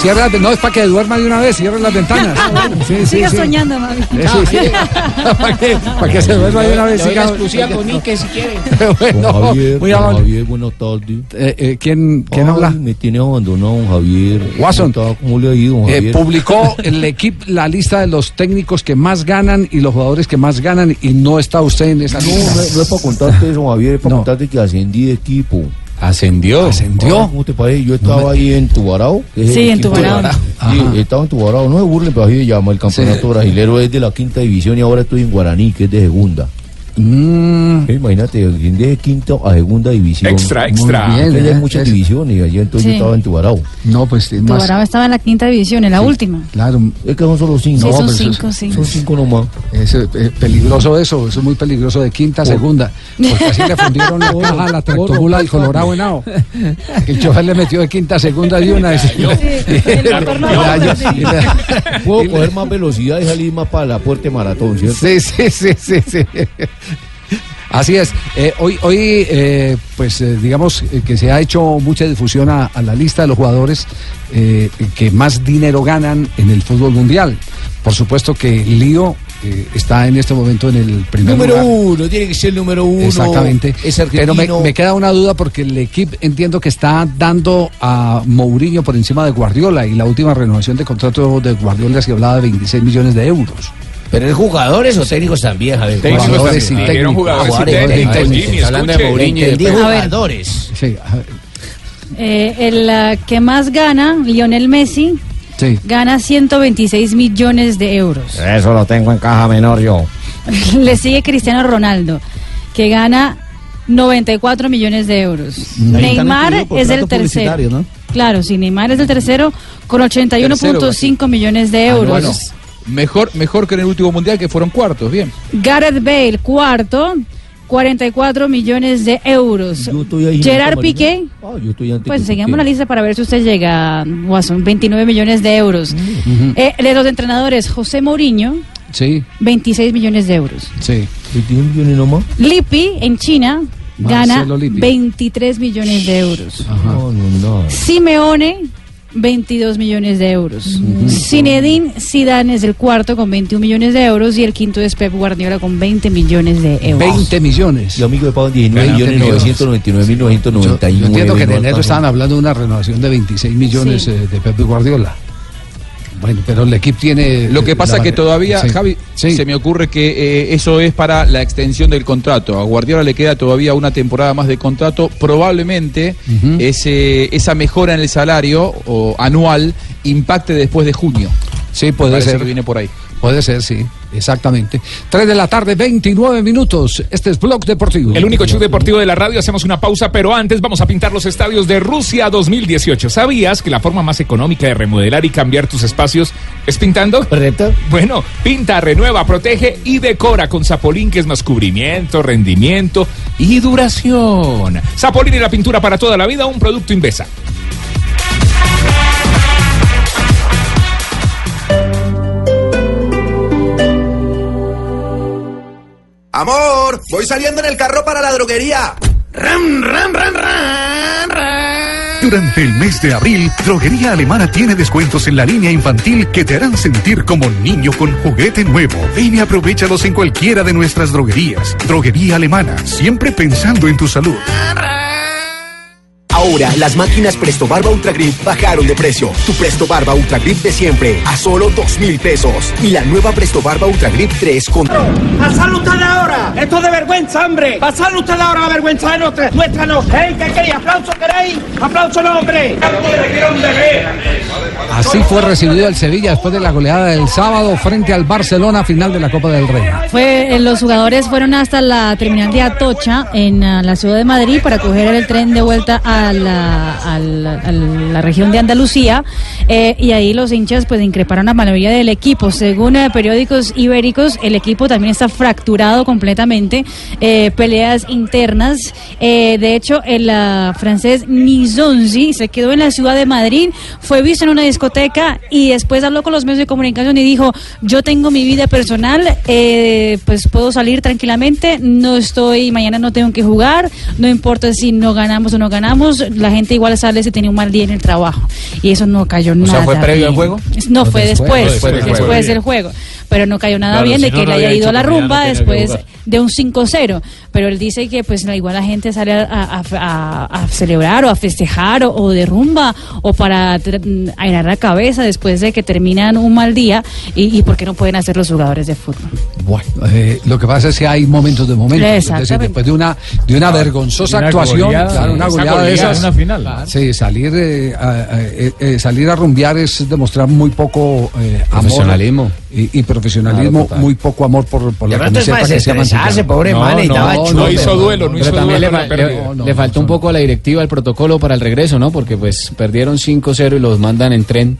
Cierre las- no, es para que duerma de una vez. Cierre las ventanas. [laughs] Sí, sí, Siga sí. soñando, mami. Sí, sí, sí. [laughs] para, que, para que se duerma de una vez. Siga- exclusiva con Ike si quiere. bueno, Javier, muy don amable. Javier, buenas tardes. Eh, eh, ¿Quién, quién Ay, habla? Me tiene abandonado, don Javier. Watson. ¿Cómo le ha ido, don Eh, Javier? publicó el equipo la lista de los técnicos que más ganan y los jugadores que más ganan y no está usted en esa No, lista. no, no es para contarte eso, Javier, es para contarte que ascendí de equipo. Ascendió. Ascendió. ¿Cómo te parece? Yo estaba ahí en Tubarao. que es Sí, en Tubarao. Sí, estaba en Tubarao. No se burlen, pero así se llama el campeonato brasilero. Es de la quinta división y ahora estoy en Guaraní, que es de segunda. Mm. Imagínate, de quinta a segunda división. Extra, extra. Muy bien, hay ¿eh? muchas Es- divisiones. Allá entonces Sí. yo estaba en Tubarao. No, pues es más. Tubarao estaba en la quinta división, en la última. Claro, Es que son solo cinco. Sí, son pero eso es- cinco, sí. Son cinco nomás. es eh, peligroso eso, eso es muy peligroso de quinta a segunda. Porque así le fundieron la [laughs] caja a la tractobula del Colorado Henao. [laughs] El chofer le metió de quinta a segunda de una. Puedo coger más velocidad y salir más para la puerta de maratón, ¿cierto? Sí, sí, sí, sí, sí. Así es. Eh, hoy, hoy eh, pues eh, digamos eh, que se ha hecho mucha difusión a, a la lista de los jugadores que más dinero ganan en el fútbol mundial. Por supuesto que Lío está en este momento en el primer Número lugar. uno, tiene que ser el número uno. Exactamente. Es Pero me, me queda una duda porque el equipo entiendo que está dando a Mourinho por encima de Guardiola y la última renovación de contrato de Guardiola se hablaba de 26 millones de euros. Pero es jugadores o técnicos también, Javier. Técnicos Jugadores también. y técnicos. jugadores y técnicos. técnicos. Jimmy, Hablando de. Mourinho Entendí jugadores. Sí, a ver, Eh, el ah, que más gana, Lionel Messi, sí. gana 126 millones de euros. Eso lo tengo en caja menor yo. [laughs] Le sigue Cristiano Ronaldo, que gana 94 millones de euros. Neymar es el tercero. ¿no? Claro, sí, Neymar es el tercero con 81.5 millones de euros. Bueno, mejor, mejor que en el último mundial que fueron cuartos, bien. Gareth Bale, cuarto, 44 millones de euros. Yo estoy ahí, Gerard. Piqué, Ah, yo estoy antes pues seguimos la lista para ver si usted llega, Watson, 29 millones de euros. Eh, de los entrenadores, José Mourinho, Sí, 26 millones de euros. sí. 21 millones nomás. Lippi, en China, gana Marcelo Lippi. 23 millones de euros. No, no, no. Simeone, 22 millones de euros. Zinedine Zidane es el cuarto con 21 millones de euros y el quinto es Pep Guardiola con 20 millones de euros. 20 millones. Yo amigo me pagan 19 Veinte millones millones. 999 mil Yo, 999. yo entiendo que en enero estaban hablando de una renovación de 26 millones Sí. eh, de Pep Guardiola. Bueno, pero el equipo tiene... Lo que eh, pasa la- que todavía, sí. Javi, Sí. se me ocurre que eh, eso es para la extensión del contrato. A Guardiola le queda todavía una temporada más de contrato. Probablemente ese, esa mejora en el salario o anual impacte después de junio. Sí, puede Parece ser. que viene por ahí. Puede ser, sí, exactamente. 3 de la tarde, 29 minutos. Este es Blog Deportivo. El único show deportivo de la radio, hacemos una pausa, pero antes vamos a pintar los estadios de Rusia 2018. ¿Sabías que la forma más económica de remodelar y cambiar tus espacios es pintando? ¿Correcto? Bueno, pinta, renueva, protege y decora con Zapolín, que es más cubrimiento, rendimiento y duración. Zapolín y la pintura para toda la vida, un producto Invesa. Amor, voy saliendo en el carro para la droguería. Ram, ram, ram, ram, ram. Durante el mes de abril, Droguería Alemana tiene descuentos en la línea infantil que te harán sentir como niño con juguete nuevo. Ven y aprovechalos en cualquiera de nuestras droguerías. Droguería Alemana, siempre pensando en tu salud. Ahora, las máquinas Presto Barba Ultra Grip bajaron de precio. Tu Presto Barba Ultra Grip de siempre, a solo dos mil pesos. Y la nueva Presto Barba Ultra Grip 3 con... ¡Pasarlo ustedes ahora! ¡Esto es de vergüenza, hombre! ¡Pasarlo ustedes ahora la vergüenza de nuestra, nuestra no! ¡Ey, qué queréis! ¡Aplauso queréis! ¡Aplauso no, hombre! Así fue recibido el Sevilla después de la goleada del sábado frente al Barcelona, final de la Copa del Rey. Fue, eh, los jugadores fueron hasta la terminal de Atocha en ah, la ciudad de Madrid para coger el tren de vuelta a la, a a región de Andalucía eh, y ahí los hinchas pues increparon la mayoría del equipo. Según eh, periódicos ibéricos, el equipo también está fracturado completamente, eh, peleas internas. Eh, de hecho, el ah, francés Nizonzi se quedó en la ciudad de Madrid, fue visto en una discoteca y después habló con los medios de comunicación y dijo, yo tengo mi vida personal, pues puedo salir tranquilamente, no estoy, mañana no tengo que jugar, no importa si no ganamos o no ganamos, la gente igual sale si tenía un mal día en el trabajo. Y eso no cayó nada. sea, ¿fue previo al juego? No, fue después, después del después, juego. del juego. Pero no cayó nada Claro, bien si de no, que le haya ido a la mañana rumba después de un 5-0. Pero él dice que pues igual la gente sale a, a- a- a celebrar o a festejar o, o de rumba o para tr- airar la cabeza después de que terminan un mal día y, y por qué no pueden hacer los jugadores de fútbol. Bueno, eh, lo que pasa es que hay momentos de momentos. Es decir, Exactamente. después de una, de una vergonzosa Una actuación, goleada, claro, una esa goleada de goleada esas. una final. Sí, salir, eh, a, a- eh, eh, salir a rumbear es demostrar muy poco eh, amor. Profesionalismo. Y, y profesionalismo, Claro, muy poco amor por, por la camiseta que se llama pobre man, y estaba chulo, pero- no pero también le, fa- le- le faltó un poco a la directiva el protocolo para el regreso, ¿no? Porque pues perdieron 5-0 y los mandan en tren.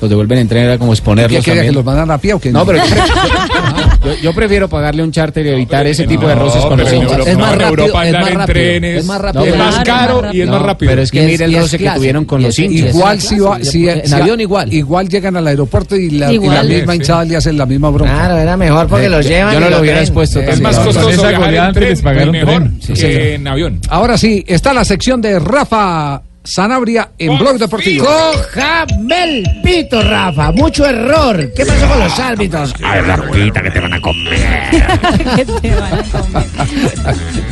Los devuelven en tren, era como ¿Qué exponerlos que los mandaran a pie o qué? No, pero [laughs] yo, prefiero pagarle un charter y evitar ese tipo de roces con los hinchas. Europa- Es más rápido, Europa es más en rápido, trenes, es más No, rápido. pero- Es más caro y es más rápido. Pero es que mire el roce que tuvieron con los hinchas. Igual si va, si, En avión igual. Igual llegan al aeropuerto y la, y Igual. la misma hinchada le hacen la misma bronca. Claro, era mejor porque los llevan Yo no lo hubiera expuesto. Es más costoso viajar en tren, mejor que en avión. Ahora sí, está la sección de Rafa Sanabria en Blog Deportivo. Cójame el pito, Rafa. Mucho error. ¿Qué pasó con los árbitros? Ay, la rojita [laughs] que te van a comer.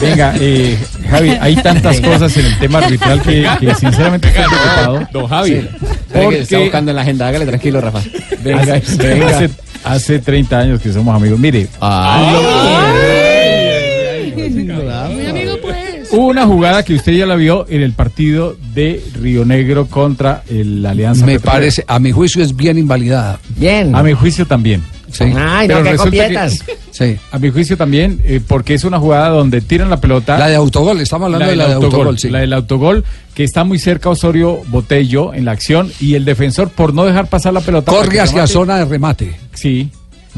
Venga, eh, Javi, hay tantas cosas en el tema arbitral que, que sinceramente estoy preocupado. Don Javi. Sí. Espere que está buscando en la agenda. Hágale tranquilo, Rafa. Venga, hace, hace 30 años que somos amigos. Mire, hubo una jugada que usted ya la vio en el partido de Río Negro contra el Alianza Me Petrolera. parece, a mi juicio es bien invalidada. Bien. A mi juicio también. Sí. Ay, no, Pero que. Sí. A mi juicio también, eh, porque es una jugada donde tiran la pelota. La de autogol, estamos hablando de la de autogol, sí. La del autogol, que está muy cerca Osorio Botello en la acción y el defensor, por no dejar pasar la pelota. Corre hacia remate, zona de remate. Sí.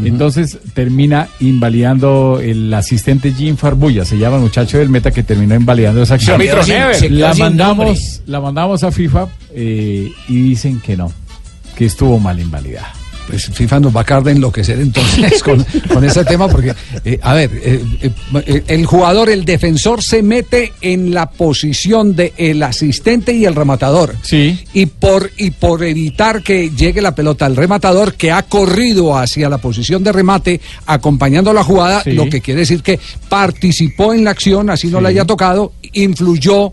Entonces termina invalidando el asistente Jim Farbulla, se llama el muchacho del meta que terminó invalidando esa acción. Sin- La mandamos, la mandamos a FIFA eh, y dicen que no, que estuvo mal invalidada. Pues FIFA nos va a acabar de enloquecer entonces [laughs] con, con ese tema porque, eh, a ver, eh, eh, el jugador, el defensor se mete en la posición del el asistente y el rematador. Sí. Y por, y por evitar que llegue la pelota al rematador que ha corrido hacia la posición de remate acompañando la jugada, Sí. lo que quiere decir que participó en la acción, así no la haya tocado, influyó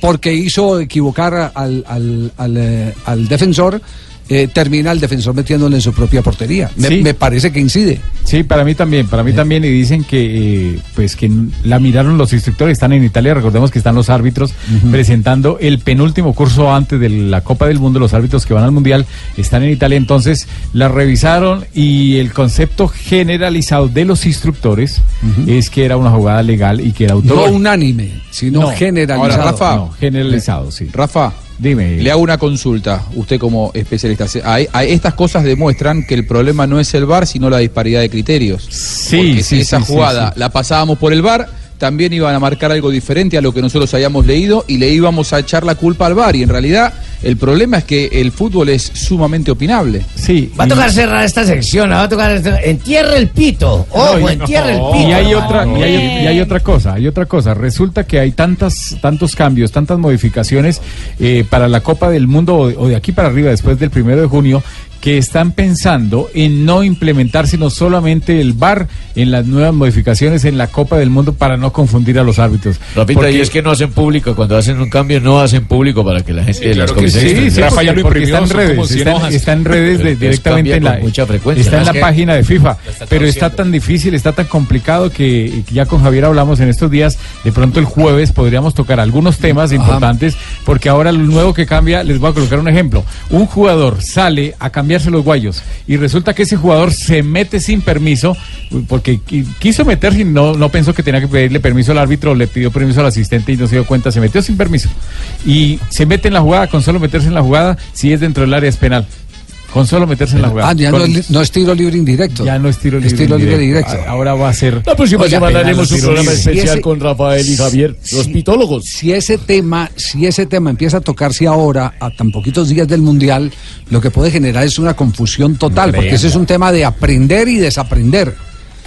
porque hizo equivocar al, al, al, al defensor, eh, termina el defensor metiéndole en su propia portería. Me, Sí. me parece que incide. Sí, para mí también, para mí también y dicen que eh, pues que la miraron los instructores, están en Italia, recordemos que están los árbitros presentando el penúltimo curso antes de la Copa del Mundo, los árbitros que van al Mundial están en Italia, entonces la revisaron y el concepto generalizado de los instructores es que era una jugada legal y que era No autor. unánime, sino generalizado. Ahora, Rafa. No, generalizado, sí. Rafa. Dime. Le hago una consulta, usted como especialista. Hay- estas cosas demuestran que el problema no es el VAR, sino la disparidad de criterios. Sí, Porque sí, si esa sí, jugada sí. la pasábamos por el VAR, también iban a marcar algo diferente a lo que nosotros habíamos leído y le íbamos a echar la culpa al VAR. Y en realidad el problema es que el fútbol es sumamente opinable. Sí. Va a tocar cerrar esta sección, va a tocar... Entierra el pito. Ojo, No, entierra el pito. Y hay otra, y hay, y hay otra cosa, hay otra cosa. Resulta que hay tantas, tantos cambios, tantas modificaciones eh, para la Copa del Mundo o de, o de aquí para arriba, después del primero de junio, que están pensando en no implementar sino solamente el VAR en las nuevas modificaciones en la Copa del Mundo para no confundir a los árbitros. Rapita, Porque- y es que no hacen público, cuando hacen un cambio no hacen público para que la gente de las Sí, comisiones... sí, Rafa, porque, ya lo porque imprimió, está en redes, está, en redes de- directamente en la, mucha frecuencia, está en la página de FIFA, pero está tan difícil, está tan complicado que ya con Javier hablamos en estos días, de pronto el jueves podríamos tocar algunos temas importantes, porque ahora lo nuevo que cambia, les voy a colocar un ejemplo, un jugador sale a cambiarse los guayos y resulta que ese jugador se mete sin permiso, porque qui- quiso meterse y no, no pensó que tenía que pedirle permiso al árbitro, le pidió permiso al asistente y no se dio cuenta, se metió sin permiso. Y se mete en la jugada, con solo meterse en la jugada, si es dentro del área es penal. Con solo meterse en la jugada. Ah, ya no, Con- no es tiro libre indirecto. ya no es tiro libre. Es tiro libre directo. directo. Ahora va a ser. La próxima Oiga, semana haremos un programa libre. especial Si ese- con Rafael y Javier, los pitólogos. Si ese tema, si ese tema empieza a tocarse ahora, a tan poquitos días del mundial, lo que puede generar es una confusión total, porque ese es un tema de aprender y desaprender.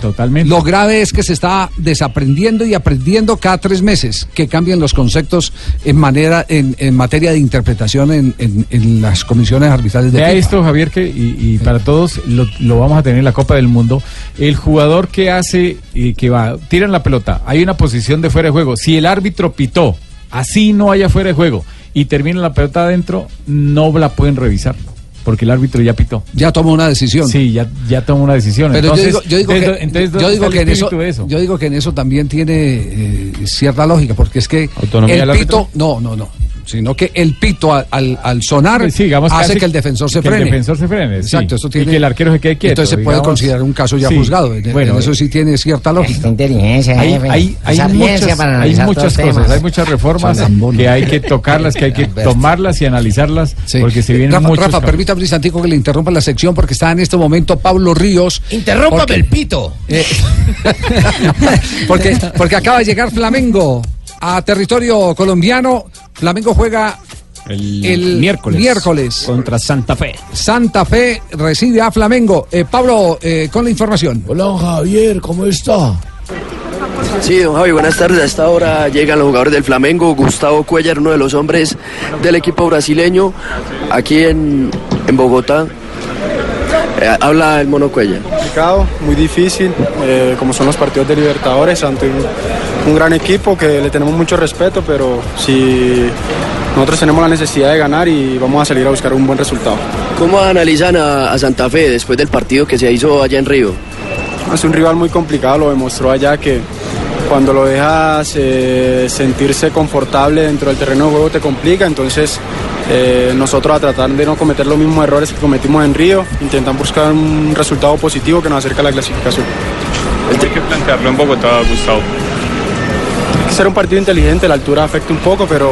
Totalmente. Lo grave es que se está desaprendiendo y aprendiendo cada tres meses, que cambien los conceptos en manera, en, en materia de interpretación en, en- en las comisiones arbitrales de Vea FIFA. esto, Javier, que y, y para todos lo, lo vamos a tener en la Copa del Mundo. El jugador que hace, y que va, tiran la pelota, hay una posición de fuera de juego. Si el árbitro pitó, así no haya fuera de juego, y termina la pelota adentro, no la pueden revisar. Porque el árbitro ya pitó. Ya tomó una decisión. Sí, ya, ya tomó una decisión. Pero entonces, yo digo, yo digo entonces, que, entonces, yo ¿dónde digo que en eso, yo digo que en eso también tiene eh, cierta lógica, porque es que ¿Autonomía el árbitro? pito, no, no, no, sino que el pito al, al- al sonar Sí, digamos hace que el defensor se que el frene. defensor se frene, sí. Exacto, eso Y tiene que el arquero se quede quieto, Entonces se puede considerar un caso ya Sí. juzgado. En, en Bueno, eso sí tiene cierta lógica. inteligencia, Hay, jefe. hay, hay muchas, para hay muchas cosas, temas. hay muchas reformas que hay que tocarlas, que hay que tomarlas y analizarlas, porque se vienen Rafa, muchos Rafa, permítame un instantico que le interrumpa la sección porque está en este momento Pablo Ríos. Interrúmpame Porque- el pito. Eh, [laughs] porque, porque acaba de llegar Flamengo a territorio colombiano. Flamengo juega El, miércoles. miércoles. Contra Santa Fe. Santa Fe recibe a Flamengo. Eh, Pablo, eh, con la información. Hola, Javier, ¿cómo está? Sí, don Javi, buenas tardes. A esta hora llegan los jugadores del Flamengo. Gustavo Cuellar, uno de los hombres del equipo brasileño, aquí en, en Bogotá. Eh, habla el Mono Cuellar. complicado, muy difícil, eh, como son los partidos de Libertadores, ante un, un gran equipo que le tenemos mucho respeto, pero si nosotros tenemos la necesidad de ganar y vamos a salir a buscar un buen resultado. ¿Cómo analizan a, a Santa Fe después del partido que se hizo allá en Río? Es un rival muy complicado, lo demostró allá que cuando lo dejas eh, sentirse confortable dentro del terreno de juego te complica, entonces eh, nosotros a tratar de no cometer los mismos errores que cometimos en Río, intentan buscar un resultado positivo que nos acerque a la clasificación. Hay que plantearlo en Bogotá, Gustavo. Hay que ser un partido inteligente, la altura afecta un poco, pero,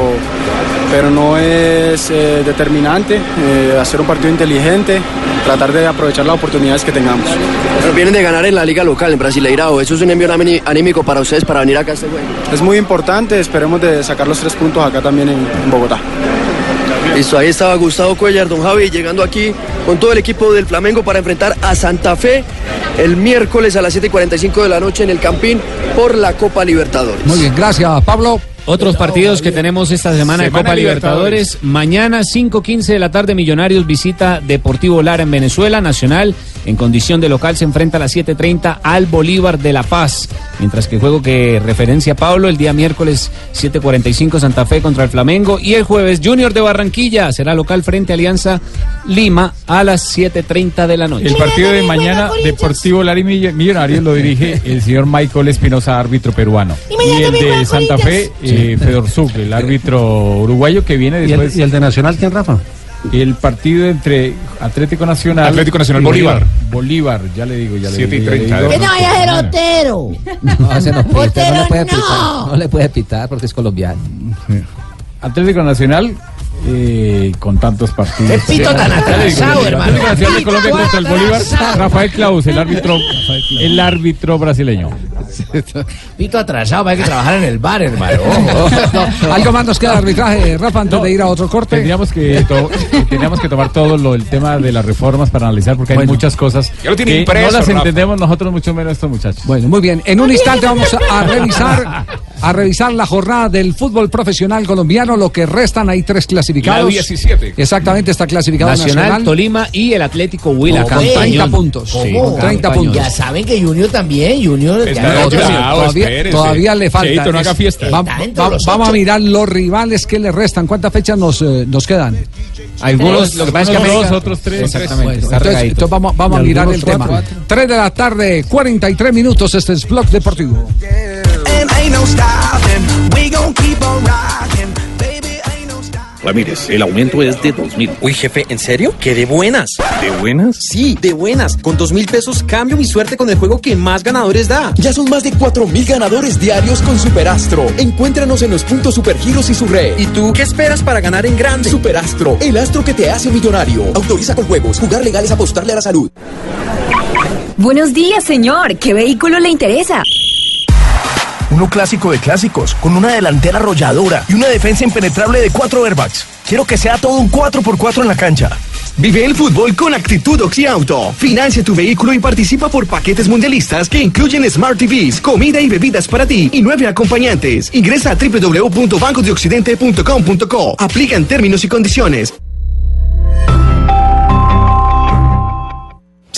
pero no es eh, determinante. eh, hacer un partido inteligente, tratar de aprovechar las oportunidades que tengamos. Pero vienen de ganar en la liga local, en Brasileirao. ¿Eso es un envío aní- anímico para ustedes para venir acá a este juego? Es muy importante, esperemos de sacar los tres puntos acá también en, en Bogotá. Listo, ahí estaba Gustavo Cuellar, don Javi, llegando aquí con todo el equipo del Flamengo para enfrentar a Santa Fe el miércoles a las 7.45 de la noche en el Campín por la Copa Libertadores. Muy bien, gracias, Pablo. Otros partidos que tenemos esta semana de Copa Libertadores. Mañana, 5.15 de la tarde, Millonarios visita Deportivo Lara en Venezuela. Nacional, en condición de local, se enfrenta a las 7.30 al Bolívar de La Paz. Mientras que el juego que referencia Pablo, el día miércoles, 7.45 Santa Fe contra el Flamengo. Y el jueves, Junior de Barranquilla será local frente a Alianza Lima a las 7.30 de la noche. El partido de mañana, Deportivo Lari Mill- Millonarios, lo dirige el señor Michael Espinosa, árbitro peruano. Y el de Santa Fe, eh, Fedor Zug, el árbitro uruguayo que viene ¿Y el, después. y el de Nacional quién, Rafa? El partido entre Atlético Nacional. Atlético Nacional Bolívar. Bolívar, ya le digo, ya le Siete y digo. ya le treinta. digo. Que no vaya a ser Otero. No, ese no pita, Otero, no le puede no. pitar. No le puede pitar porque es colombiano. Atlético Nacional eh, con tantos partidos. Pito tan atrasado, hermano. De Colombia contra el Bolívar. Rafael Claus, el árbitro, el árbitro brasileño. Pito atrasado, hay que trabajar en el bar, hermano. [laughs] No, Algo más nos queda de arbitraje, Rafa, antes de ir a otro corte. Tendríamos que, to- tendríamos que tomar todo lo, el tema de las reformas para analizar porque hay muchas cosas Ya lo tiene que impreso, no las Rafa. entendemos nosotros mucho menos estos muchachos. Bueno, muy bien. En un instante vamos a, a revisar a revisar la jornada del fútbol profesional colombiano. Lo que restan, hay tres clasificados. La 17. Exactamente, está clasificado Nacional, Nacional. Tolima y el Atlético Huila. Con 30 puntos. Sí, Con 30 puntos. Ya saben que Junior también, Junior. Está ya- todavía, todavía le falta. Cheito, no haga Es- fiesta. va- va- vamos a mirar los rivales que le restan. ¿Cuántas fechas nos, eh, nos quedan? Algunos, lo que pasa es que América- dos, otros tres. Exactamente, Bueno, entonces, entonces vamos, vamos a mirar el algunos tema. cuatro. 3 de la tarde, 43 minutos. Este es Blog Deportivo. Ramírez, el aumento es de 2.000. Uy, jefe, ¿en serio? ¡Qué de buenas! ¿De buenas? Sí, de buenas. Con dos mil pesos cambio mi suerte con el juego que más ganadores da. Ya son más de 4.000 ganadores diarios con Superastro. Encuéntranos en los puntos Supergiros y su red. ¿Y tú qué esperas para ganar en grande? Superastro, el astro que te hace millonario. Autoriza con juegos. Jugar legal es apostarle a la salud. Buenos días, señor. ¿Qué vehículo le interesa? Uno clásico de clásicos, con una delantera arrolladora y una defensa impenetrable de cuatro airbags. Quiero que sea todo un 4x4 en la cancha. Vive el fútbol con actitud Oxyauto. Financia tu vehículo y participa por paquetes mundialistas que incluyen Smart TVs, comida y bebidas para ti y nueve acompañantes. Ingresa a www.bancosdeoccidente.com.co. Aplica en términos y condiciones.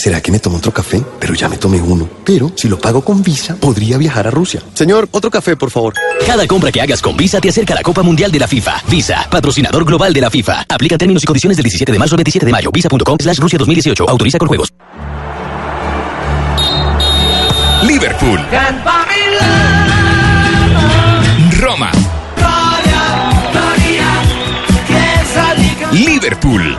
¿Será que me tomo otro café? Pero ya me tomé uno. Pero si lo pago con Visa, podría viajar a Rusia. Señor, otro café, por favor. Cada compra que hagas con Visa te acerca a la Copa Mundial de la FIFA. Visa, patrocinador global de la FIFA. Aplica términos y condiciones del 17 de marzo al 27 de mayo. Visa.com slash Rusia 2018. Autoriza con juegos. Liverpool, Roma, Liverpool,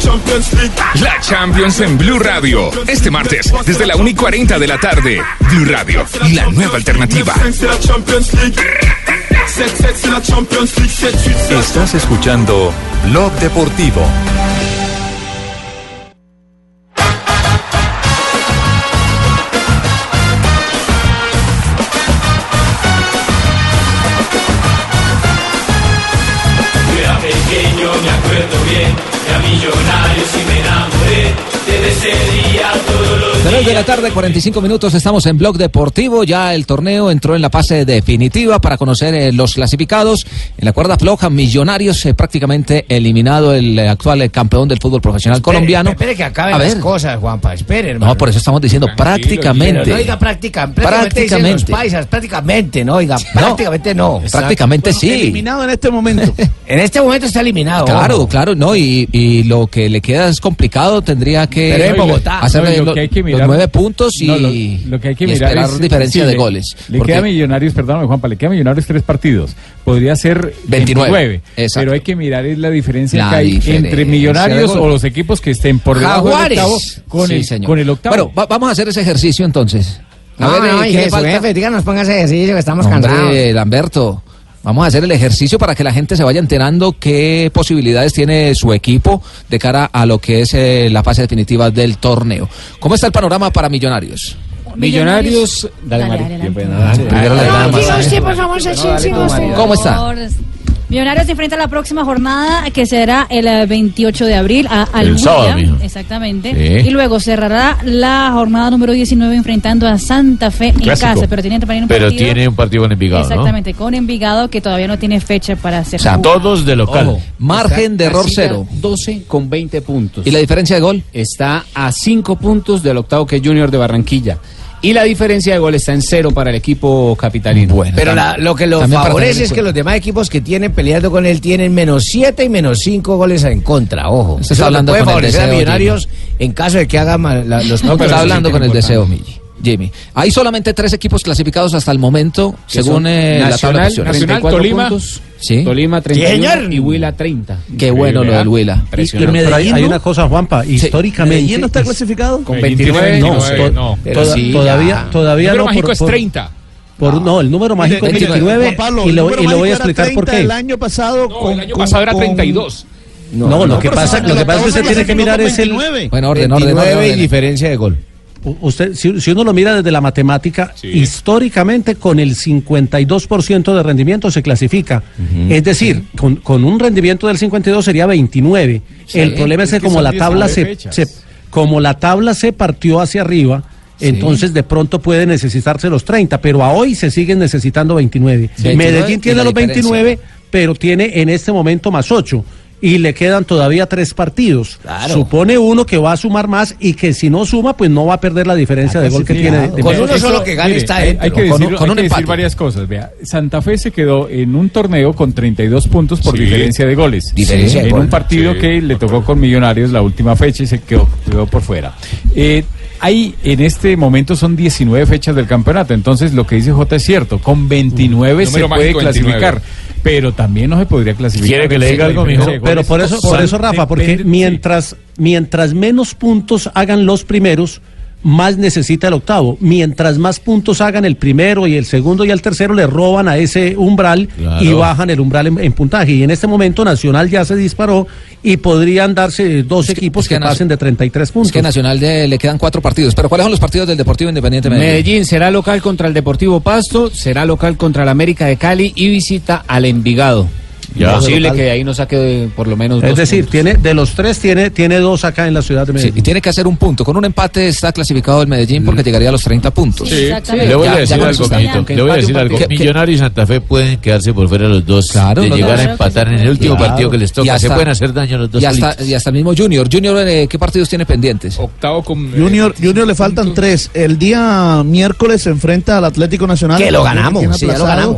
Champions League La Champions en Blue Radio. Este martes, desde la 1 y 40 de la tarde. Blue Radio, la nueva alternativa. 5 c'est la Champions League 7-7 c'est la Champions League 7-8 c'est la Estás escuchando Blog Deportivo. de la tarde, 45 minutos, estamos en Blog Deportivo. Ya el torneo entró en la fase definitiva para conocer eh, los clasificados. En la cuerda floja, Millonarios eh, prácticamente eliminado el eh, actual eh, campeón del fútbol profesional espere, colombiano. Espere que acaben A ver. las cosas, Juanpa, espere, hermano. No, por eso estamos diciendo Tranquilo, prácticamente. No, oiga, práctica, prácticamente. Prácticamente. Los paisas, prácticamente, no, oiga, prácticamente no. no. Prácticamente bueno, sí. Eliminado en este momento. [laughs] en este momento está eliminado. Claro, ojo. claro, no, y, y, lo que le queda es complicado, tendría que Pero en Bogotá. hacerle no, lo, lo que hay que mirar nueve puntos y, No, lo, lo que hay que y mirar esperar es diferencia sí, de le- goles. Le Porque- queda a Millonarios, perdóname Juanpa, le queda a Millonarios tres partidos. Podría ser 29, 29. exacto. Pero hay que mirar es la diferencia La que hay diferencia entre Millonarios o los equipos que estén por debajo del Jaguares. octavo con, Sí, el, señor. con el octavo. Bueno, va- vamos a hacer ese ejercicio entonces. A No, ver, no, eh, y ¿qué que su falta? jefe, díganos, póngase ejercicio que estamos Hombre, cansados. Lamberto, vamos a hacer el ejercicio para que la gente se vaya enterando qué posibilidades tiene su equipo de cara a lo que es eh, la fase definitiva del torneo. ¿Cómo está el panorama para Millonarios? Millonarios. Dale, Mari. Primero la dama. ¿Cómo está? Millonarios se enfrenta a la próxima jornada que será el eh, 28 de abril a al El sábado, mijo. exactamente. Sí. Y luego cerrará la jornada número 19 enfrentando a Santa Fe en Clásico. casa, pero tiene también un Pero partido tiene un partido con Envigado, ¿no? Exactamente, con Envigado que todavía no tiene fecha para ser O sea, todos de local. Ojo, Margen de error cero. 12 con 20 puntos. ¿Y la diferencia de gol? Está a 5 puntos del octavo que es Junior de Barranquilla. Y la diferencia de gol está en cero para el equipo capitalino. Pero la- lo que lo favorece es que los demás equipos que tienen peleando con él tienen menos 7 y menos 5 goles en contra, ojo. Usted está Eso hablando puede con el favorecer a deseo, Millonarios en caso de que haga mal- la- los No, está hablando con el deseo, Jimmy. Hay solamente tres equipos clasificados hasta el momento, según eh, la tabla de Nacional, posiciones. Nacional, Tolima, Sí. Tolima 31 señor. y Huila 30. Qué bueno lo del Huila. Hay, hay una cosa, Juanpa, históricamente. ¿Medellín no está clasificado? Con Medellín 29, no, 29, to- no. toda- sí, todavía, todavía El número no. mágico es 30. por- no, el número mágico es 29 Juan Pablo, y número y le voy a explicar por 30 qué. El año pasado. No, el año pasado era 32. No, lo que pasa, lo que pasa es que usted tiene que mirar es el. 29. Bueno, orden, orden, orden, 29 y diferencia de gol. Usted, si, si uno lo mira desde la matemática, históricamente con el 52% de rendimiento se clasifica. Es decir, con, con un rendimiento del 52 sería 29. Sí, el problema es que es que como la tabla 19 se, como la tabla se partió hacia arriba, entonces de pronto puede necesitarse los 30, pero a hoy se siguen necesitando 29. 29 Medellín tiene los diferencia. 29, pero tiene en este momento más 8. Y le quedan todavía tres partidos. Supone uno que va a sumar más y que si no suma, pues no va a perder la diferencia de gol que tiene. de- de Con Medellín. uno solo que gane Mire, está hay, dentro. hay que, decir, con hay un que decir varias cosas. Vea, Santa Fe se quedó en un torneo con 32 puntos por Sí. diferencia de goles. Diferencia de en gol. un partido Sí. que le tocó con Millonarios la última fecha y se quedó, quedó por fuera. Eh, hay en este momento son 19 fechas del campeonato, entonces lo que dice J es cierto, con 29 se puede mágico 29. clasificar, pero también no se podría clasificar. ¿Quiere que le diga algo, mijo? Pero por eso, por eso, Rafa, porque mientras, mientras menos puntos hagan los primeros, más necesita el octavo. Mientras más puntos hagan el primero y el segundo y el tercero, le roban a ese umbral Claro. y bajan el umbral en, en puntaje. Y en este momento Nacional ya se disparó y podrían darse dos equipos que, que pasen de 33 puntos. Es que a Nacional de- le quedan cuatro partidos. Pero ¿cuáles son los partidos del Deportivo Independiente Medellín? Medellín será local contra el Deportivo Pasto, será local contra el América de Cali y visita al Envigado. Ya. Posible que de ahí no saque por lo menos Es dos decir, puntos. tiene de los tres tiene tiene dos acá en la ciudad de Sí, Medellín. y tiene que hacer un punto. Con un empate está clasificado el Medellín porque llegaría a los 30 puntos. Sí. Le voy Ya- a decir algo, eso está. Quito, Que Le voy a empate decir un algo. partido. Que- Millonario y Santa Fe pueden quedarse por fuera los dos. Claro, de no, llegar no, a empatar en el último Claro. partido que les toca. Se hasta- pueden hacer daño los dos. Y hasta, y hasta el mismo Junior. Junior, eh, ¿qué partidos tiene pendientes? Octavo con. eh, Junior, Junior le faltan tres. El día miércoles se enfrenta al Atlético Nacional. Que lo ganamos, sí, ya lo ganamos.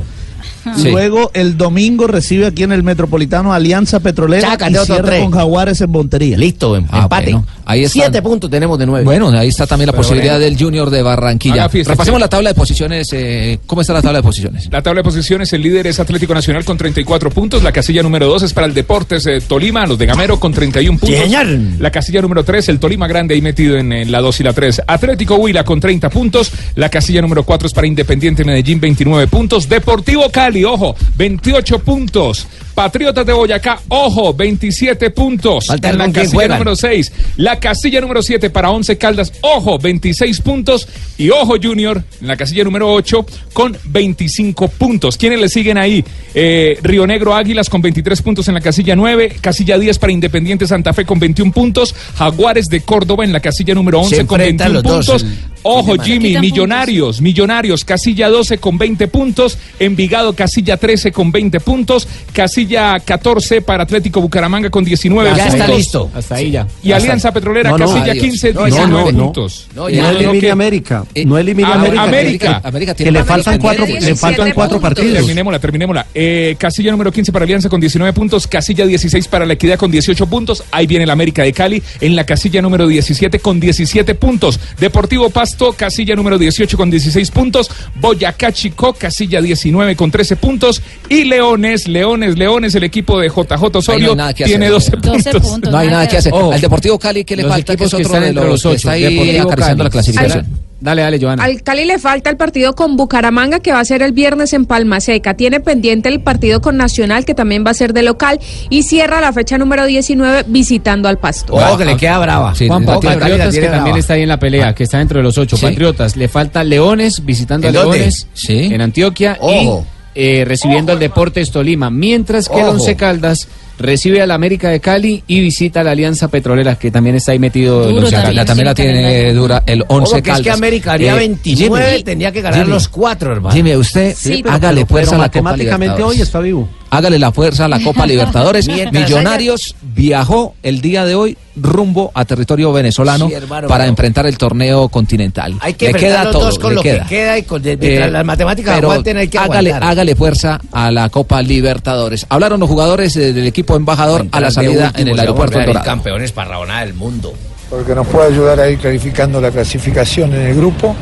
Sí. Luego el domingo recibe aquí en el Metropolitano Alianza Petrolera Chácate y cierra tres. con Jaguares en Montería. Listo, em- Ah, empate. bueno, ahí. Siete puntos tenemos de nueve. Bueno, ahí está también la Pero posibilidad bueno. del Junior de Barranquilla. Fiesta, Repasemos sí. la tabla de posiciones. eh, ¿Cómo está la tabla de posiciones? La tabla de posiciones, el líder es Atlético Nacional con 34 puntos. La casilla número 2 es para el Deportes eh, Tolima, los de Gamero con 31 puntos. señor. La casilla número 3, el Tolima Grande ahí metido en, en la 2 y la 3. Atlético Huila con 30 puntos. La casilla número 4 es para Independiente Medellín, 29 puntos. Deportivo Cali, ojo, 28 puntos. Patriotas de Boyacá, ojo, 27 puntos. Falta en la casilla juegan. número 6. La casilla número 7 para 11 Caldas, ojo, 26 puntos. Y ojo Junior, en la casilla número 8 con 25 puntos. ¿Quiénes le siguen ahí? Eh, Río Negro Águilas con 23 puntos en la casilla 9. Casilla 10 para Independiente Santa Fe con 21 puntos. Jaguares de Córdoba en la casilla número 11 Se con enfrentan 21 los dos, puntos. el- Ojo. Jimmy, Millonarios, Millonarios, casilla 12 con 20 puntos. Envigado casilla 13 con 20 puntos. Casilla 14 para Atlético Bucaramanga con 19 Ya puntos. está listo. Hasta ahí ya. Y Alianza Petrolera, No, no. casilla Adiós. 15, No, 19 no, no. puntos. No, No ya. elimine que- América, Eh, no elimine Ah, América. América. América Que le faltan cuatro, le faltan cuatro partidos. Terminémosla, terminémosla. Eh, casilla número 15 para Alianza con 19 puntos. Casilla 16 para La Equidad con 18 puntos. Ahí viene el América de Cali en la casilla número 17 con 17 puntos. Deportivo Pasto, casilla número 18 con 16 puntos. Boyacá Chico, casilla 19 con 13 puntos. Y Leones, Leones, Leones, el equipo de JJ no Oh, Osorio, hay nada que tiene hacer. 12 12 puntos. puntos. No hay nada que hacer. Ojo. Al Deportivo Cali, ¿qué le Los falta? Que es que otro están de los los que ocho. está ahí Deportivo acariciando Cali. la clasificación. Dale, dale, Joana. Al Cali le falta el partido con Bucaramanga que va a ser el viernes en Palma Seca. Tiene pendiente el partido con Nacional que también va a ser de local y cierra la fecha número 19 visitando al Pasto. Ojo que le queda brava. Sí, Juan que la Patriotas, que tiene también brava. está ahí en la pelea, que está dentro de los ocho. Sí. Patriotas, le falta Leones, visitando a. Leones Sí. en Antioquia Ojo. y eh, recibiendo al Deportes Tolima. Mientras que el. Once Caldas recibe al América de Cali y visita a la Alianza Petrolera, que también está ahí metido Duro La, también. Caldas. también la tiene dura el 11 Ojo que es Caldas. que América haría Eh, 29, Jimmy, tendría que ganar Jimmy, los cuatro, hermano. Jimmy, usted Sí, pero- hágale pero- fuerza Pero a la Copa matemáticamente hoy está vivo. Hágale la fuerza a la Copa [laughs] Libertadores. Millonarios viajó el día de hoy rumbo a territorio venezolano Sí, hermano, para enfrentar el torneo continental. Hay que le queda los todo, dos con le lo queda. que queda y con Eh, las matemáticas pero aguanten hay que hágale, aguantar. hágale fuerza a la Copa Libertadores. Hablaron los jugadores del equipo embajador a la salida en el aeropuerto Dorado. campeones para rabonar el mundo. Porque nos puede ayudar a ir clarificando la clasificación en el grupo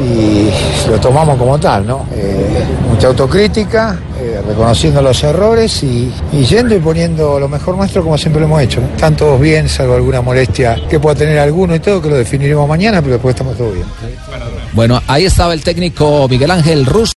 y lo tomamos como tal, ¿no? Eh, mucha autocrítica, eh, reconociendo los errores y, y yendo y poniendo lo mejor nuestro como siempre lo hemos hecho. Están todos bien, salvo alguna molestia que pueda tener alguno y todo, que lo definiremos mañana, pero después estamos todos bien. Bueno, ahí estaba el técnico Miguel Ángel Rus.